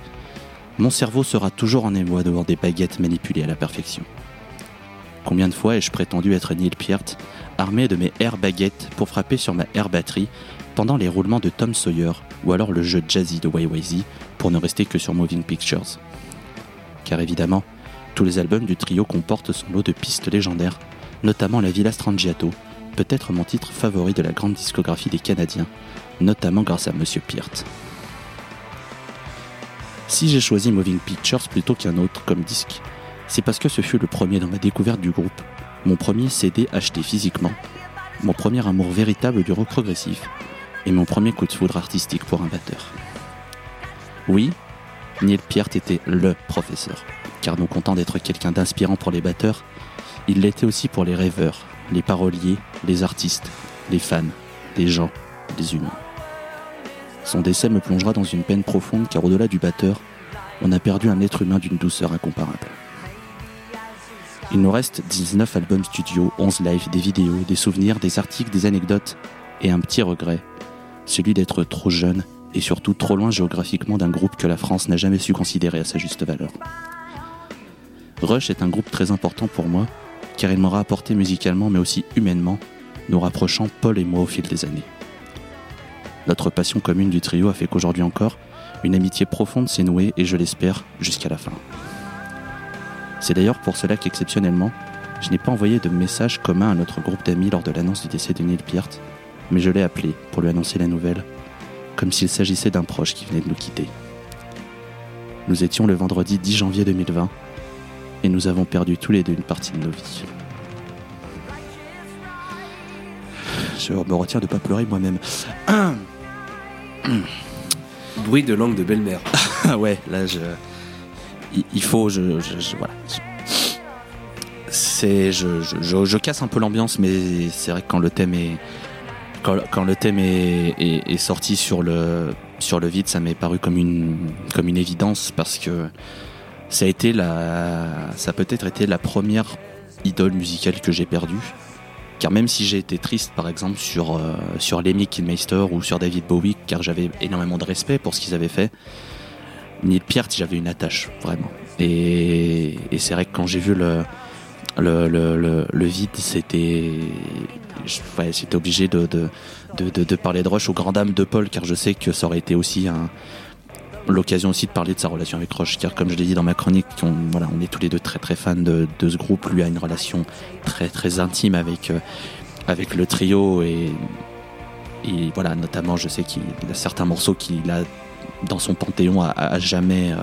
mon cerveau sera toujours en émoi devant des baguettes manipulées à la perfection. Combien de fois ai-je prétendu être Neil Peart, armé de mes air baguettes pour frapper sur ma air batterie pendant les roulements de Tom Sawyer ou alors le jeu jazzy de YYZ pour ne rester que sur Moving Pictures. Car évidemment, tous les albums du trio comportent son lot de pistes légendaires, notamment La Villa Strangiato, peut-être mon titre favori de la grande discographie des Canadiens, notamment grâce à Monsieur Peart. Si j'ai choisi Moving Pictures plutôt qu'un autre comme disque, c'est parce que ce fut le premier dans ma découverte du groupe, mon premier CD acheté physiquement, mon premier amour véritable du rock progressif et mon premier coup de foudre artistique pour un batteur. Oui, Neil Peart était LE professeur, car non content d'être quelqu'un d'inspirant pour les batteurs, il l'était aussi pour les rêveurs, les paroliers, les artistes, les fans, les gens, les humains. Son décès me plongera dans une peine profonde car au-delà du batteur, on a perdu un être humain d'une douceur incomparable. Il nous reste 19 albums studio, 11 lives, des vidéos, des souvenirs, des articles, des anecdotes et un petit regret, celui d'être trop jeune et surtout trop loin géographiquement d'un groupe que la France n'a jamais su considérer à sa juste valeur. Rush est un groupe très important pour moi car il m'aura apporté musicalement mais aussi humainement, nous rapprochant Paul et moi au fil des années. Notre passion commune du trio a fait qu'aujourd'hui encore, une amitié profonde s'est nouée et je l'espère jusqu'à la fin. C'est d'ailleurs pour cela qu'exceptionnellement, je n'ai pas envoyé de message commun à notre groupe d'amis lors de l'annonce du décès de Neil Peart, mais je l'ai appelé pour lui annoncer la nouvelle, comme s'il s'agissait d'un proche qui venait de nous quitter. Nous étions le vendredi 10 janvier 2020 et nous avons perdu tous les deux une partie de nos vies. Je me retiens de pas pleurer moi-même. Bruit de langue de belle-mère. Ah ouais, là je. Il, faut. Je, je- je- voilà. Je- C'est. Je, je, je- je casse un peu l'ambiance, mais c'est vrai que quand le thème est. Quand, quand le thème est, est- est sorti sur le, sur le vide, ça m'est paru comme une, comme une évidence parce que ça a été la. Ça peut-être été la première idole musicale que j'ai perdue. Car même si j'ai été triste, par exemple, sur, euh, sur Lemmy Kilmeister ou sur David Bowie, car j'avais énormément de respect pour ce qu'ils avaient fait, Neil Peart, j'avais une attache, vraiment. Et, et c'est vrai que quand j'ai vu le, le, le, le, le vide, c'était. Ouais, j'étais obligé de, de, de, de, de parler de Rush aux grandes dames de Paul, car je sais que ça aurait été aussi un, l'occasion aussi de parler de sa relation avec Rush. Car comme je l'ai dit dans ma chronique, on, voilà, on est tous les deux très très fans de, de ce groupe. Lui a une relation très très intime avec, euh, avec le trio et, et voilà, notamment je sais qu'il a certains morceaux qu'il a dans son panthéon à, à jamais, euh,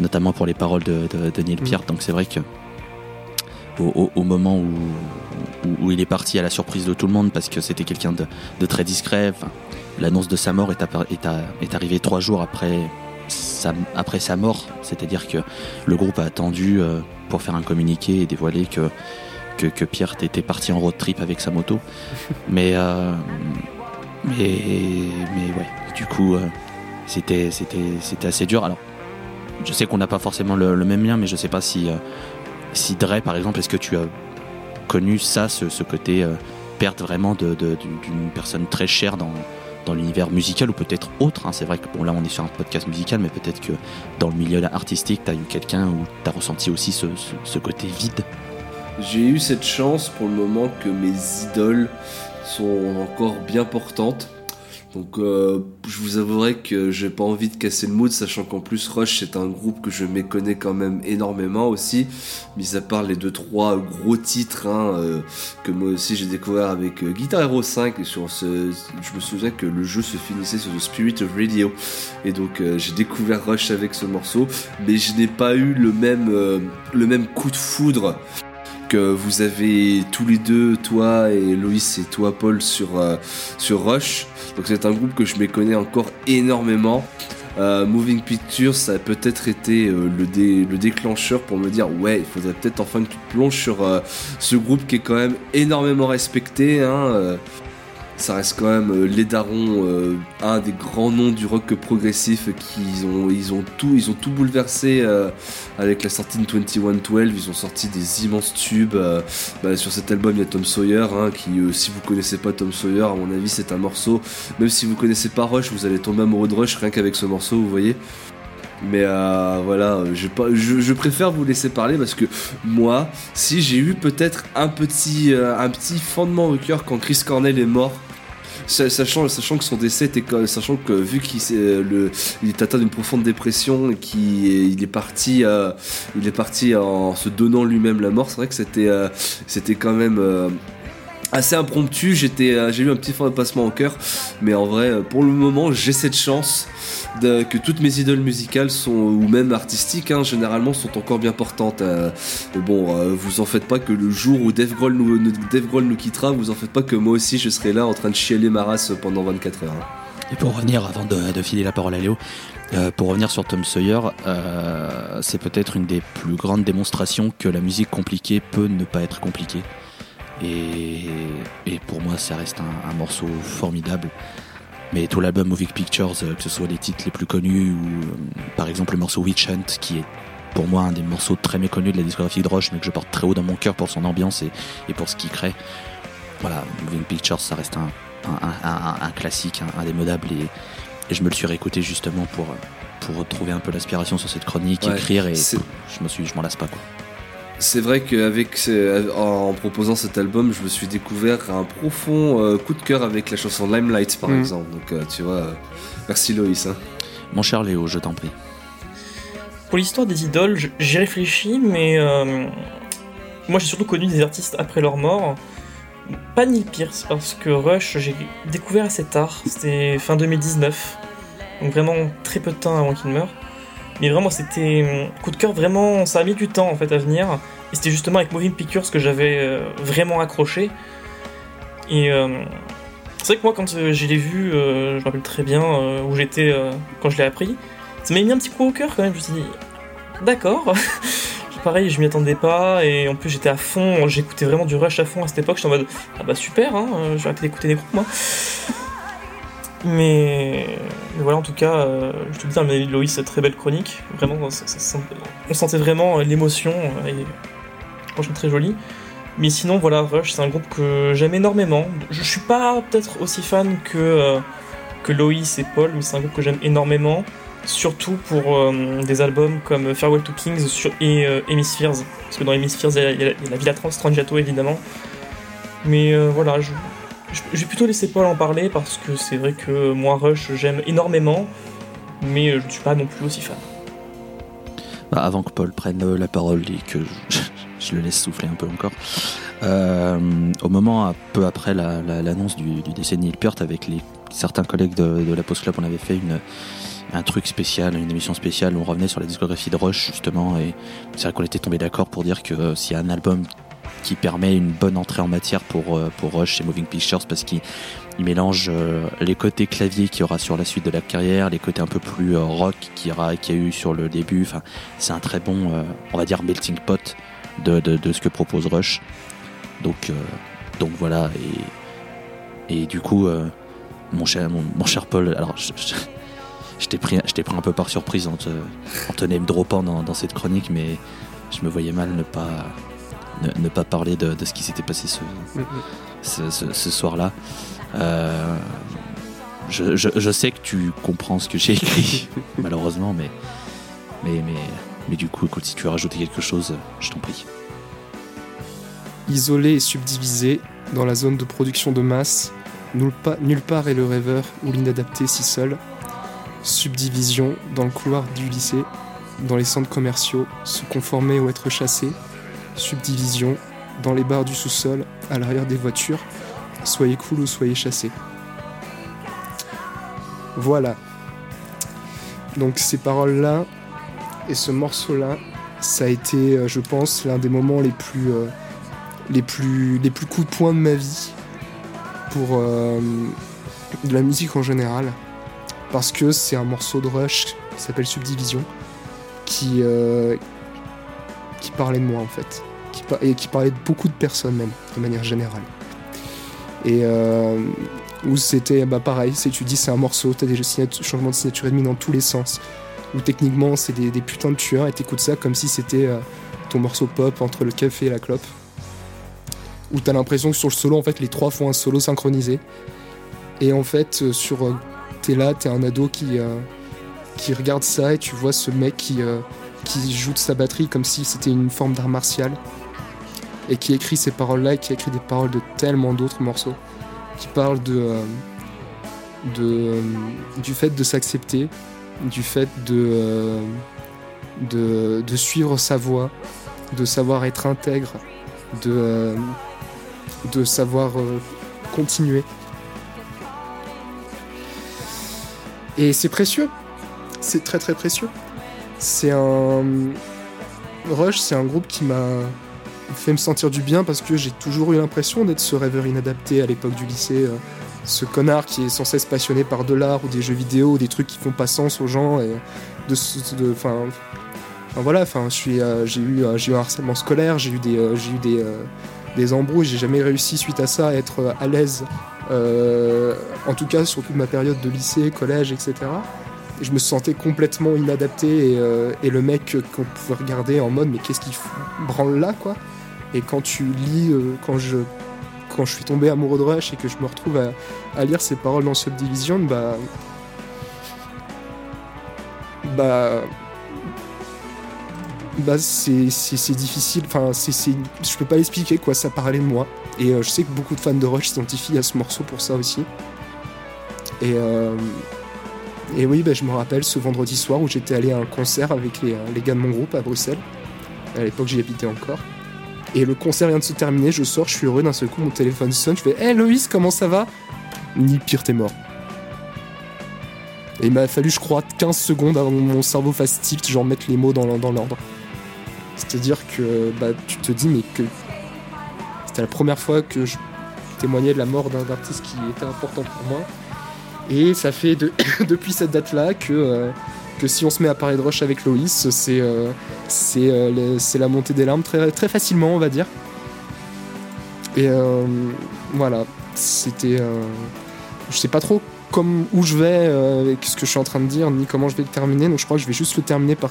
notamment pour les paroles de, de, de Neil Peart. Donc c'est vrai que au, au- au moment où, où, où il est parti à la surprise de tout le monde, parce que c'était quelqu'un de, de très discret, enfin, l'annonce de sa mort est, arrivée trois jours après sa, après sa mort. C'est-à-dire que le groupe a attendu euh, pour faire un communiqué et dévoiler que, que, que Pierre était parti en road trip avec sa moto. mais, euh, mais, mais ouais, du coup, euh, c'était, assez dur. Alors, je sais qu'on n'a pas forcément le, le même lien, mais je sais pas si, si Dre, par exemple, est-ce que tu as connu ça, ce, ce côté perte vraiment de, de- d'une d'une personne très chère dans, dans l'univers musical ou peut-être autre. hein. C'est vrai que bon là on est sur un podcast musical, mais peut-être que dans le milieu artistique, t'as eu quelqu'un où t'as ressenti aussi ce côté vide. J'ai eu cette chance pour le moment que mes idoles sont encore bien portantes. Donc euh, je vous avouerai que j'ai pas envie de casser le mood, sachant qu'en plus Rush c'est un groupe que je méconnais quand même énormément aussi, mis à part les deux trois gros titres hein, euh, que moi aussi j'ai découvert avec euh, Guitar Hero 5 et sur je me souviens que le jeu se finissait sur The Spirit of Radio. Et donc j'ai découvert Rush avec ce morceau, mais je n'ai pas eu le même le même coup de foudre que vous avez tous les deux, toi et Loïs et toi Paul sur, euh, sur Rush. Donc c'est un groupe que je méconnais encore énormément. Euh, Moving Pictures, ça a peut-être été euh, le, dé- le déclencheur pour me dire ouais, il faudrait peut-être enfin que tu sur euh, ce groupe qui est quand même énormément respecté. Hein, euh, ça reste quand même euh, les darons, euh, un des grands noms du rock progressif qui ont, ils ont tout, ils ont tout bouleversé euh, avec la sortie de 2112. Ils ont sorti des immenses tubes. bah, sur cet album, il y a Tom Sawyer, hein, qui, si vous connaissez pas Tom Sawyer, à mon avis, c'est un morceau. Même si vous connaissez pas Rush, vous allez tomber amoureux de Rush rien qu'avec ce morceau, vous voyez. Mais euh, voilà, je, préfère vous laisser parler parce que moi, si j'ai eu peut-être un petit, euh, fondement au cœur quand Chris Cornell est mort, sa- sachant, que son décès était, sachant que vu qu'il euh, est atteint d'une profonde dépression et qu'il il est parti, en se donnant lui-même la mort. C'est vrai que c'était, c'était quand même. Euh, Assez impromptu, euh, j'ai eu un petit fort de passement au cœur, mais en vrai, euh, pour le moment, j'ai cette chance que toutes mes idoles musicales sont, ou même artistiques, hein, généralement, sont encore bien portantes. euh, bon, euh, vous en faites pas que le jour où Dave Grohl nous, Dave quittera, vous en faites pas que moi aussi je serai là en train de chialer ma race pendant 24 heures. hein. Et pour revenir, avant de, filer la parole à Léo, euh, pour revenir sur Tom Sawyer, euh, c'est peut-être une des plus grandes démonstrations que la musique compliquée peut ne pas être compliquée. Et, et pour moi, ça reste un, un morceau formidable. Mais tout l'album Moving Pictures, euh, que ce soit les titres les plus connus ou euh, par exemple le morceau Witch Hunt, qui est pour moi un des morceaux très méconnus de la discographie de Roche, mais que je porte très haut dans mon cœur pour son ambiance et, et pour ce qu'il crée. Voilà, Moving Pictures, ça reste un, un, un- un- classique, indémodable et, et je me le suis réécouté justement pour, pour retrouver un peu l'inspiration sur cette chronique, Ouais, écrire et je me suis, je m'en lasse pas quoi. C'est vrai qu'avec ce- en proposant cet album, je me suis découvert un profond euh, coup de cœur avec la chanson Limelight par Mm. exemple. Donc euh, tu vois, euh, merci Loïs. hein. Mon cher Léo, je t'en prie. Pour l'histoire des idoles, j- j'y réfléchis, mais euh, moi j'ai surtout connu des artistes après leur mort. Pas Neil Pearce, parce que Rush, j'ai découvert assez tard, c'était fin 2019, donc vraiment très peu de temps avant qu'il meure. Mais vraiment, c'était euh, coup de cœur, vraiment, ça a mis du temps en fait à venir. Et c'était justement avec Moving Pictures que j'avais euh, vraiment accroché. Et euh, c'est vrai que moi, quand je l'ai vu, je me rappelle très bien où j'étais quand je l'ai appris. Ça m'a mis un petit coup au cœur quand même. Je me suis dit, d'accord. Pareil, je m'y attendais pas. Et en plus, j'étais à fond. J'écoutais vraiment du rush à fond à cette époque. J'étais en mode, ah bah super, hein, je vais arrêter d'écouter des groupes moi. Mais, voilà, en tout cas, euh, je te dis, hein, mais Loïs, très belle chronique. Vraiment, on sentait vraiment euh, l'émotion. euh, Et franchement, très joli. Mais sinon, voilà, Rush, c'est un groupe que j'aime énormément. Je suis pas peut-être aussi fan que, euh, que Loïs et Paul, mais c'est un groupe que j'aime énormément. Surtout pour des albums comme Farewell to Kings et Hemispheres. Parce que dans Hemispheres, il y a, la- Villa Trans évidemment. Mais voilà, je, je, vais plutôt laisser Paul en parler parce que c'est vrai que moi, Rush, j'aime énormément. Mais je ne suis pas non plus aussi fan. Bah, avant que Paul prenne euh, la parole et que je, le laisse souffler un peu encore, euh, au moment, un peu après la- la- l'annonce du, décès de Neil Peart, avec les, certains collègues de, la Post Club, on avait fait un truc spécial, une émission spéciale où on revenait sur la discographie de Rush, justement, et c'est vrai qu'on était tombé d'accord pour dire que euh, s'il y a un album qui permet une bonne entrée en matière pour, euh, pour Rush, c'est Moving Pictures, parce qu'il il mélange euh, les côtés clavier qu'il y aura sur la suite de la carrière, les côtés un peu plus euh, rock qu'il y, qu'il y a eu sur le début. Enfin, c'est un très bon, on va dire, melting pot de, de, ce que propose Rush. Donc, donc voilà. Et, et du coup, mon, cher, mon, cher Paul, alors je, t'ai pris, un peu par surprise en te, en te name droppant dans, dans cette chronique, mais je me voyais mal ne pas, ne, ne pas parler de, de ce qui s'était passé ce, ce, ce- ce soir-là. Euh, je, je- je sais que tu comprends ce que j'ai écrit, malheureusement, mais, mais, mais, mais du coup, écoute, si tu veux rajouter quelque chose, je t'en prie. Isolé et subdivisé dans la zone de production de masse, nulle, pa- nulle part est le rêveur ou l'inadapté si seul. Subdivision dans le couloir du lycée, dans les centres commerciaux, se conformer ou être chassé. Subdivision dans les bars du sous-sol, à l'arrière des voitures, soyez cool ou soyez chassé. Voilà. Donc ces paroles-là et ce morceau-là, ça a été, euh, je pense, l'un des moments les plus, euh, les plus, les plus coups de poing de ma vie pour euh, de la musique en général, parce que c'est un morceau de Rush qui s'appelle Subdivision, qui, qui parlait de moi en fait, et qui parlait de beaucoup de personnes même, de manière générale. Et euh, où c'était bah, pareil, tu dis c'est un morceau, t'as des changements de signature ennemie dans tous les sens, où techniquement c'est des, putains de tueurs et t'écoutes ça comme si c'était euh, ton morceau pop entre le café et la clope. Où t'as l'impression que sur le solo, en fait, les trois font un solo synchronisé. Et en fait, euh, sur. t'es là, t'es un ado qui, qui regarde ça et tu vois ce mec qui, qui joue de sa batterie comme si c'était une forme d'art martial. Et qui écrit ces paroles-là et qui écrit des paroles de tellement d'autres morceaux. Qui parlent de. euh, de euh, du fait de s'accepter, du fait de, euh, de, de suivre sa voie, de savoir être intègre, de, de savoir continuer. Et c'est précieux, c'est très très précieux. C'est un. Rush, c'est un groupe qui m'a fait me sentir du bien parce que j'ai toujours eu l'impression d'être ce rêveur inadapté à l'époque du lycée. euh, ce connard qui est sans cesse passionné par de l'art ou des jeux vidéo ou des trucs qui font pas sens aux gens et de voilà enfin euh, j'ai eu euh, j'ai eu un harcèlement scolaire j'ai eu des j'ai eu des embrouilles j'ai jamais réussi suite à ça à être à l'aise en tout cas sur toute ma période de lycée collège etc et je me sentais complètement inadapté et, euh, et le mec qu'on pouvait regarder en mode mais qu'est-ce qu'il branle là quoi et quand tu lis euh, quand je quand je suis tombé amoureux de Rush et que je me retrouve à, lire ces paroles dans Subdivision, bah. Bah. Bah, c'est difficile. Enfin, c'est- je peux pas l'expliquer, quoi. Ça parlait de moi. Et euh, je sais que beaucoup de fans de Rush s'identifient à ce morceau pour ça aussi. Et. Euh, et oui, bah, je me rappelle ce vendredi soir où j'étais allé à un concert avec les, les gars de mon groupe à Bruxelles. À l'époque, j'y habitais encore. Et le concert vient de se terminer, je sors, je suis heureux, d'un seul coup mon téléphone sonne, je fais Hé Loïs, comment ça va? Ni pire, t'es mort. Et il m'a fallu, je crois, 15 secondes avant que mon cerveau fasse tilt, genre mettre les mots dans l'ordre. C'est-à-dire que bah, tu te dis, mais que c'était la première fois que je témoignais de la mort d'un artiste qui était important pour moi. Et ça fait de- depuis cette date-là que, euh, que si on se met à parler de Rush avec Loïs, c'est euh, euh, la montée des larmes très, très facilement, on va dire. Et euh, voilà, c'était. je sais pas trop comme, où je vais avec ce que je suis en train de dire, ni comment je vais le terminer, donc je crois que je vais juste le terminer par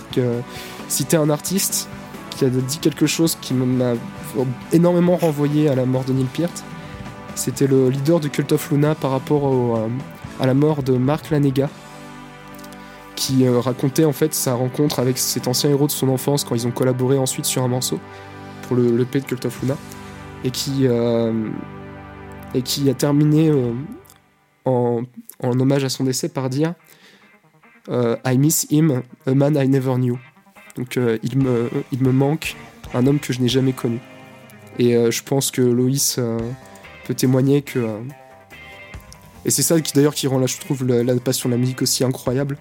citer un artiste qui a dit quelque chose qui m'a énormément renvoyé à la mort de Neil Peart. C'était le leader de Cult of Luna par rapport au, à la mort de Mark Lanega qui euh, racontait en fait sa rencontre avec cet ancien héros de son enfance quand ils ont collaboré ensuite sur un morceau pour le, le P de Cult of Luna et qui euh, et qui a terminé euh, en, hommage à son décès par dire I miss him, a man I never knew. Donc il, me, il me manque un homme que je n'ai jamais connu. Et je pense que Loïs peut témoigner que. Et c'est ça qui d'ailleurs qui rend là, je trouve, la, la passion de la musique aussi incroyable.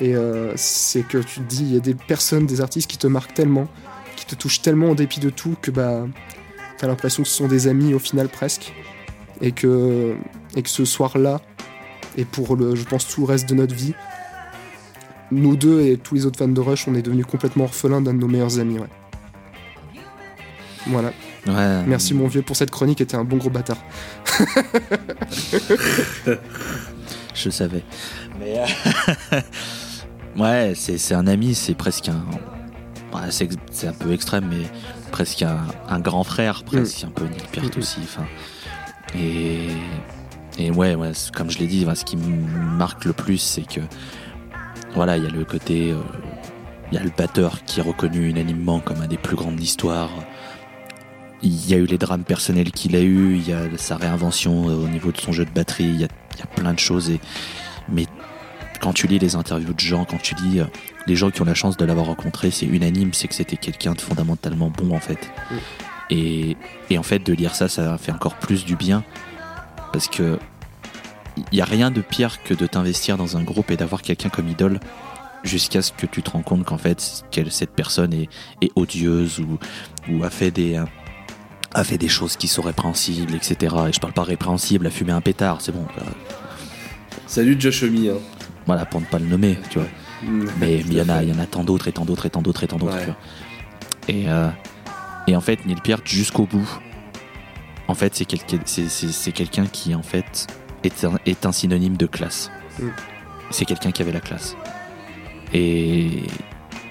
Et euh, c'est que tu te dis, il y a des personnes, des artistes qui te marquent tellement, qui te touchent tellement en dépit de tout que bah t'as l'impression que ce sont des amis au final presque. Et que, et que ce soir-là, et pour le, je pense tout le reste de notre vie, nous deux et tous les autres fans de Rush, on est devenus complètement orphelins d'un de nos meilleurs amis. Ouais. Voilà. Ouais. Merci mon vieux pour cette chronique, était un bon gros bâtard. Je savais. Mais euh, ouais, c'est c'est un ami, c'est presque un. ouais, c'est un peu extrême, mais presque un, un grand frère, presque un peu Nick Peart Mm. aussi. Enfin, et et ouais, ouais, comme je l'ai dit, ce qui me marque le plus, c'est que voilà, il y a le côté, euh, il y a le batteur qui est reconnu unanimement comme un des plus grands de l'histoire. Il y a eu les drames personnels qu'il a eu, il y a sa réinvention euh, au niveau de son jeu de batterie, il y a, il y a plein de choses. Et, mais quand tu lis les interviews de gens, quand tu lis euh, les gens qui ont la chance de l'avoir rencontré, c'est unanime, c'est que c'était quelqu'un de fondamentalement bon en fait. Mm. Et, et en fait, de lire ça, ça fait encore plus du bien parce que il n'y a rien de pire que de t'investir dans un groupe et d'avoir quelqu'un comme idole jusqu'à ce que tu te rends compte qu'en fait cette personne est, est odieuse ou, ou a fait des a fait des choses qui sont répréhensibles, etc. Et je parle pas répréhensible, a fumé un pétard, c'est bon. euh, Salut Josh Homme. Hein. voilà, pour ne pas le nommer, tu vois. Mm. Mais il y en a, y en a tant d'autres et tant d'autres et tant d'autres et tant d'autres. Ouais. Et, euh, et en fait, Neil Peart, jusqu'au bout, en fait, quelqu'un c'est quelqu'un qui, en fait, est un, est un synonyme de classe. Mm. C'est quelqu'un qui avait la classe. Et,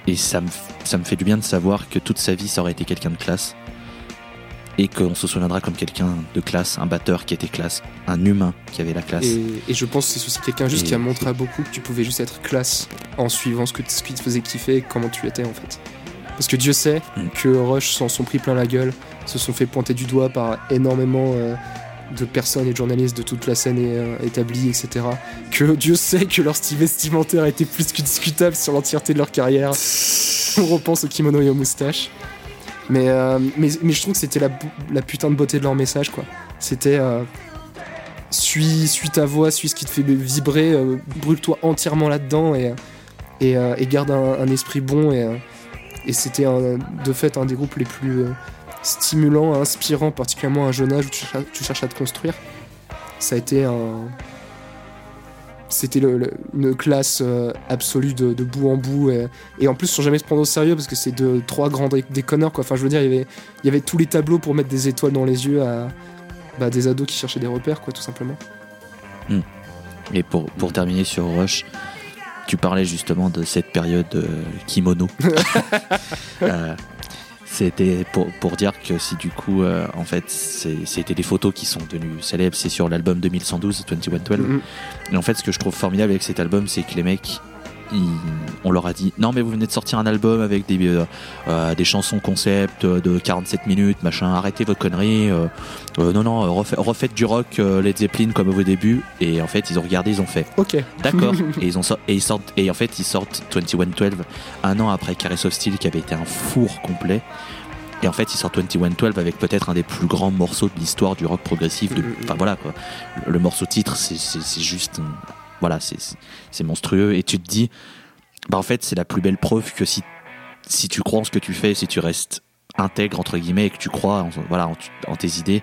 et ça, me, ça me fait du bien de savoir que toute sa vie, ça aurait été quelqu'un de classe. Et qu'on se souviendra comme quelqu'un de classe, un batteur qui était classe, un humain qui avait la classe. Et, et je pense que c'est aussi quelqu'un juste Et- qui a montré à beaucoup que tu pouvais juste être classe en suivant ce, que, ce qui te faisait kiffer et comment tu étais en fait. Parce que Dieu sait Mm. que Rush s'en sont pris plein la gueule, se sont fait pointer du doigt par énormément euh, de personnes et de journalistes de toute la scène euh, établie, etc. Que Dieu sait que leur style vestimentaire a été plus que discutable sur l'entièreté de leur carrière. On repense au kimono et aux moustaches. Mais, euh, mais, je trouve que c'était la, la putain de beauté de leur message, quoi. C'était. euh, suis, suis ta voix, suis ce qui te fait vibrer, euh, brûle-toi entièrement là-dedans et, et, euh, garde un, esprit bon. Et, et c'était de fait un des groupes les plus stimulants, inspirants, particulièrement à un jeune âge où tu cherches, tu cherches à te construire. Ça a été un. C'était une classe euh, absolue de, de bout en bout. Et, et en plus, sans jamais se prendre au sérieux parce que c'est de trois grands dé- déconneurs. Quoi. Enfin, je veux dire, il y avait, il y avait tous les tableaux pour mettre des étoiles dans les yeux à bah, des ados qui cherchaient des repères, quoi, tout simplement. Et pour, pour terminer sur Rush, tu parlais justement de cette période euh, kimono. Euh, C'était pour, pour dire que si du coup, euh, en fait, c'était des photos qui sont devenues célèbres, c'est sur l'album 2112, 2112. Mhm. Et en fait, ce que je trouve formidable avec cet album, c'est que les mecs, ils- on leur a dit non, mais vous venez de sortir un album avec des, euh, euh, des chansons concept de 47 minutes, machin, arrêtez votre connerie. euh, non, non, refait- refaites du rock Led Zeppelin comme au vos débuts. Et en fait, ils ont regardé, ils ont fait Ok. d'accord. et, ils ont et, ils sortent, et en fait, ils sortent 2112 un an après Caress of Steel qui avait été un four complet. Et en fait, ils sortent 2112 avec peut-être un des plus grands morceaux de l'histoire du rock progressif. de- Mhm. Enfin voilà quoi. Le, morceau titre, c'est juste. Voilà, c'est- monstrueux. Et tu te dis, bah en fait, c'est la plus belle preuve que si, si tu crois en ce que tu fais, si tu restes intègre, entre guillemets, et que tu crois en, voilà, en, tes idées,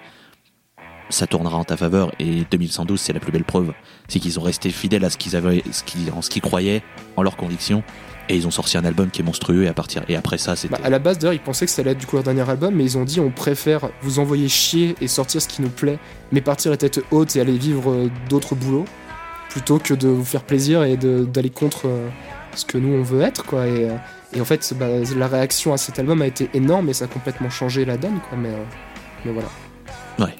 ça tournera en ta faveur. Et 2112, c'est la plus belle preuve. C'est qu'ils ont resté fidèles à ce qu'ils avaient, ce qu'ils- en ce qu'ils croyaient, en leurs convictions. Et ils ont sorti un album qui est monstrueux. Et, à partir, et après ça, c'était. Bah, à la base, d'ailleurs, ils pensaient que ça allait être du coup leur dernier album, mais ils ont dit on préfère vous envoyer chier et sortir ce qui nous plaît, mais partir la tête haute et aller vivre euh, d'autres boulots, plutôt que de vous faire plaisir et d'aller contre euh, ce que nous on veut être, quoi. Et, euh, et en fait, bah, la réaction à cet album a été énorme et ça a complètement changé la donne, quoi. Mais, euh, mais voilà. Ouais.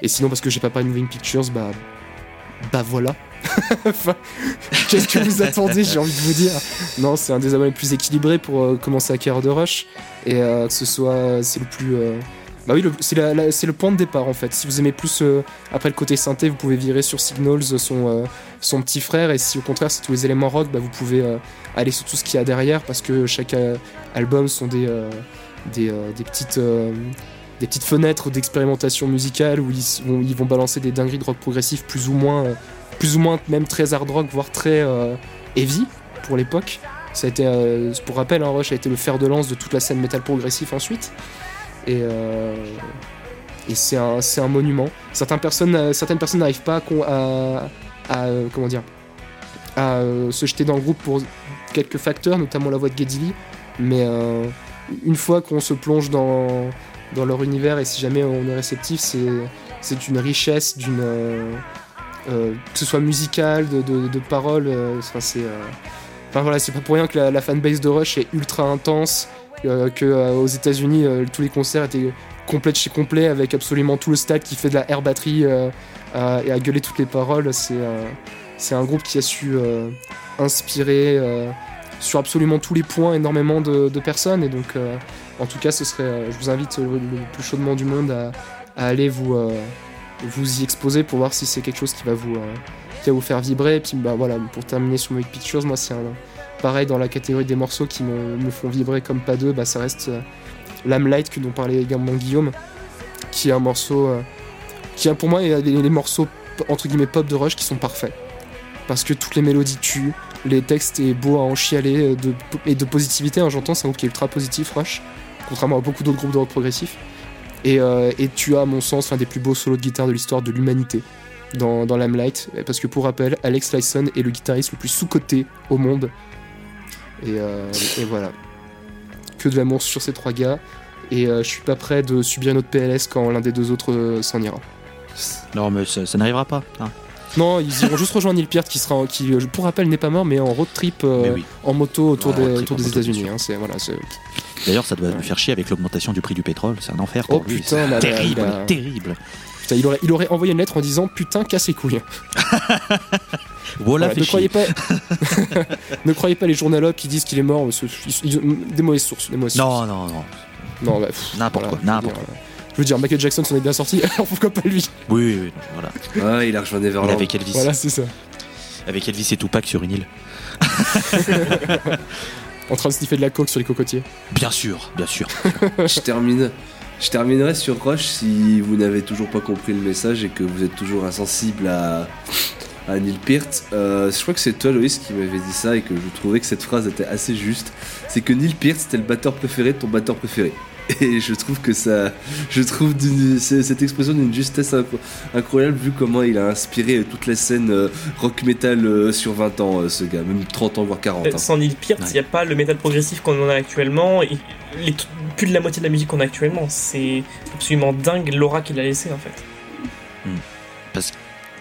Et sinon, parce que j'ai pas parlé de Moving Pictures, bah. Bah voilà. Enfin, Qu'est-ce que vous attendez, j'ai envie de vous dire Non, c'est un des albums les plus équilibrés pour euh, commencer la carrière de Rush. Et euh, que ce soit. C'est le plus. euh, Bah oui, c'est le point de départ en fait. Si vous aimez plus euh, après le côté synthé, vous pouvez virer sur Signals son, euh, son petit frère. Et si au contraire c'est tous les éléments rock, bah, vous pouvez euh, aller sur tout ce qu'il y a derrière parce que chaque euh, album sont des, euh, des, euh, petites. euh, fenêtres d'expérimentation musicale où ils, vont, balancer des dingueries de rock progressif plus ou moins, euh, plus ou moins même très hard rock, voire très euh, heavy pour l'époque. Ça euh, pour rappel, hein, Rush a été le fer de lance de toute la scène métal progressif ensuite. Et, euh, et c'est un, monument. Certaines personnes, euh, certaines personnes n'arrivent pas à, euh, se jeter dans le groupe pour quelques facteurs, notamment la voix de Geddy Lee. Mais une fois qu'on se plonge dans, leur univers et si jamais on est réceptif, c'est, une richesse, d'une, que ce soit musical, de, de, paroles. enfin, c'est, voilà, pas pour rien que la, fanbase de Rush est ultra intense, que euh, aux États-Unis euh, tous les concerts étaient complet de chez complet avec absolument tout le stade qui fait de la air batterie euh, et à gueuler toutes les paroles. C'est euh, un groupe qui a su euh, inspirer euh, sur absolument tous les points énormément de, personnes. Et donc, euh, en tout cas, ce serait, euh, je vous invite euh, le plus chaudement du monde à, aller vous, euh, y exposer pour voir si c'est quelque chose qui va vous, euh, qui va vous faire vibrer. Et puis, bah, voilà, pour terminer sur Movic Pictures, moi, c'est un pareil dans la catégorie des morceaux qui me, font vibrer comme pas deux, bah, ça reste euh, Lamelight que dont parlait également Guillaume, qui est un morceau euh, qui pour moi les morceaux entre guillemets pop de Rush qui sont parfaits parce que toutes les mélodies tuent, les textes est beau à en chialer euh, de, et de positivité. hein, J'entends c'est un groupe qui est ultra positif Rush, contrairement à beaucoup d'autres groupes de rock progressif. Et, euh, tu as à mon sens un des plus beaux solos de guitare de l'histoire de l'humanité dans, dans parce que pour rappel, Alex Lifeson est le guitariste le plus sous-coté au monde. Et, euh, et voilà. Que de l'amour sur ces trois gars. Et euh, je suis pas prêt de subir une autre PLS quand l'un des deux autres euh, s'en ira. Non, mais ça, ça n'arrivera pas. hein. Non, ils iront juste rejoindre Neil Peart qui sera, qui, pour rappel, n'est pas mort, mais en road trip euh, oui. en moto autour Ouais, des, autour États-Unis. hein, c'est voilà, D'ailleurs, ça doit Ouais. me faire chier avec l'augmentation du prix du pétrole. C'est un enfer Oh pour lui. putain, là, terrible, terrible. Putain, il aurait, il aurait envoyé une lettre en disant putain casse les couilles. Voilà, Voilà, fait ne croyez pas, ne croyez pas les journalopes qui disent qu'il est mort. ils- des mauvaises sources, des mauvaises Non, non, non. sources. Non, bah, N'importe quoi, je veux n'importe dire, euh, Je veux dire, Michael Jackson s'en est bien sorti, alors pourquoi pas lui? Oui, oui, oui, voilà. Ah, il a rejoint Neverland. avec Elvis. Voilà, c'est ça. Avec Elvis et Tupac sur une île. En train de sniffer de la coke sur les cocotiers. Bien sûr, bien sûr. je termine. Je terminerai sur Rush si vous n'avez toujours pas compris le message et que vous êtes toujours insensible à, Neil Peart. Euh, je crois que c'est toi, Loïs, qui m'avait dit ça et que je trouvais que cette phrase était assez juste. C'est que Neil Peart, c'était le batteur préféré de ton batteur préféré. Et je trouve que ça. Je trouve cette expression d'une justesse incro- incroyable vu comment il a inspiré toute la scène euh, rock metal euh, sur 20 ans, euh, ce gars, même 30 ans, voire 40. hein. Sans Neil Peart, il Ouais. n'y a pas le métal progressif qu'on en a actuellement, et les plus de la moitié de la musique qu'on a actuellement. C'est absolument dingue l'aura qu'il a laissé en fait.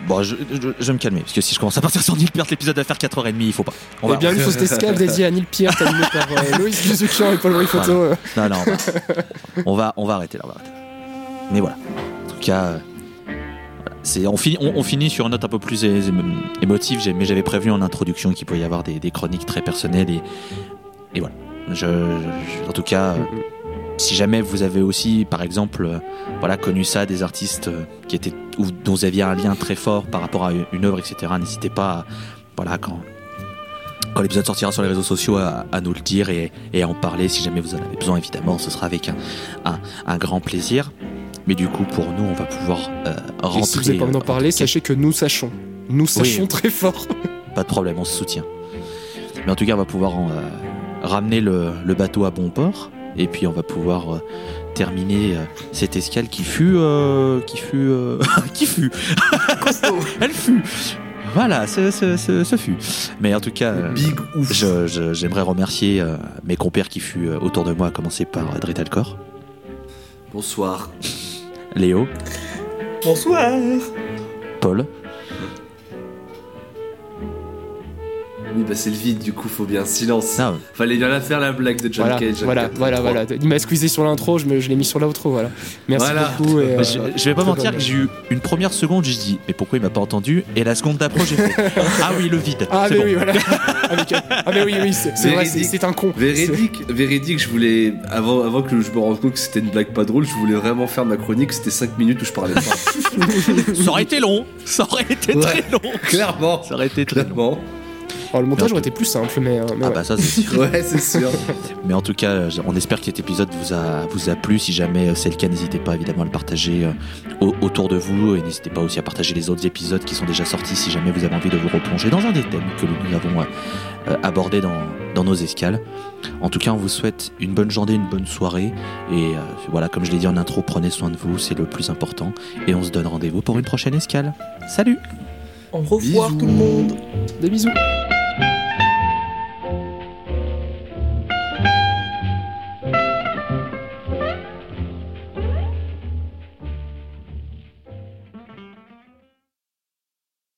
Bon, je, je- je vais me calmer, parce que si je commence à partir sur Neil Peart, l'épisode va faire 4h30, il faut pas. On Et va, bien une fausse escale dédiée à Neil Peart, animé par euh, Loïs et Paul Photo. euh. Non, non, on va, on va, on va arrêter là. on va arrêter. Mais voilà. En tout cas, euh, voilà. on, finit, on, on finit sur une note un peu plus émotive, mais j'avais prévu en introduction qu'il pouvait y avoir des, des chroniques très personnelles. Et, et voilà. Je, je- en tout cas, euh, si jamais vous avez aussi, par exemple, euh, voilà, connu ça, des artistes euh, qui étaient, ou, dont vous aviez un lien très fort par rapport à une, œuvre, etc., n'hésitez pas, à- voilà, quand, quand l'épisode sortira sur les réseaux sociaux, à, à nous le dire et, et à en parler si jamais vous en avez besoin, évidemment, ce sera avec un, un, un grand plaisir. Mais du coup, pour nous, on va pouvoir euh, rentrer. Et si vous n'avez pas euh, parler, sachez que nous sachons. Nous sachons très fort. Pas de problème, on se soutient. Mais en tout cas, on va pouvoir en, euh, ramener le, le bateau à bon port. Et puis, on va pouvoir euh, terminer euh, cette escale qui fut. euh, qui fut. qui fut Elle fut Voilà, ce, ce, ce- ce fut. Mais en tout cas. J'aimerais remercier euh, mes compères qui fut euh, autour de moi, à commencer par euh, Dretalcor, Bonsoir. Léo, Bonsoir Paul, Oui, bah c'est le vide, du coup, faut bien silence. Ah, Fallait bien la faire la blague de John Voilà, Cage. voilà, voilà, voilà. Il m'a squeezé sur l'intro, je, me- je l'ai mis sur l'outro, voilà. Merci Voilà. beaucoup. et, euh, je, je vais pas mentir que j'ai eu une première seconde, j'ai dit mais pourquoi il m'a pas entendu? Et la seconde d'après j'ai fait ah oui le vide. Ah, c'est mais bon. oui, voilà. Avec, euh, ah, mais oui, oui, c'est vrai, c'est un con. Véridique, véridique, je voulais, avant, avant que je me rende compte que c'était une blague pas drôle, je voulais vraiment faire ma chronique, c'était 5 minutes où je parlais pas. Ça aurait été long, ça aurait été Ouais. très long. Clairement. Ça aurait été très long. Alors, le montage aurait été plus simple, mais. euh, mais Ah ouais. bah ça c'est sûr. Ouais, c'est sûr. Mais en tout cas, euh, on espère que cet épisode vous a, vous a plu. Si jamais euh, c'est le cas, n'hésitez pas évidemment à le partager euh, au- autour de vous. Et n'hésitez pas aussi à partager les autres épisodes qui sont déjà sortis si jamais vous avez envie de vous replonger dans un des thèmes que nous avons abordés dans, dans nos escales. En tout cas, on vous souhaite une bonne journée, une bonne soirée. Et euh, voilà, comme je l'ai dit en intro, prenez soin de vous, c'est le plus important. Et on se donne rendez-vous pour une prochaine escale. Salut Au revoir Bisous. tout le monde Des bisous.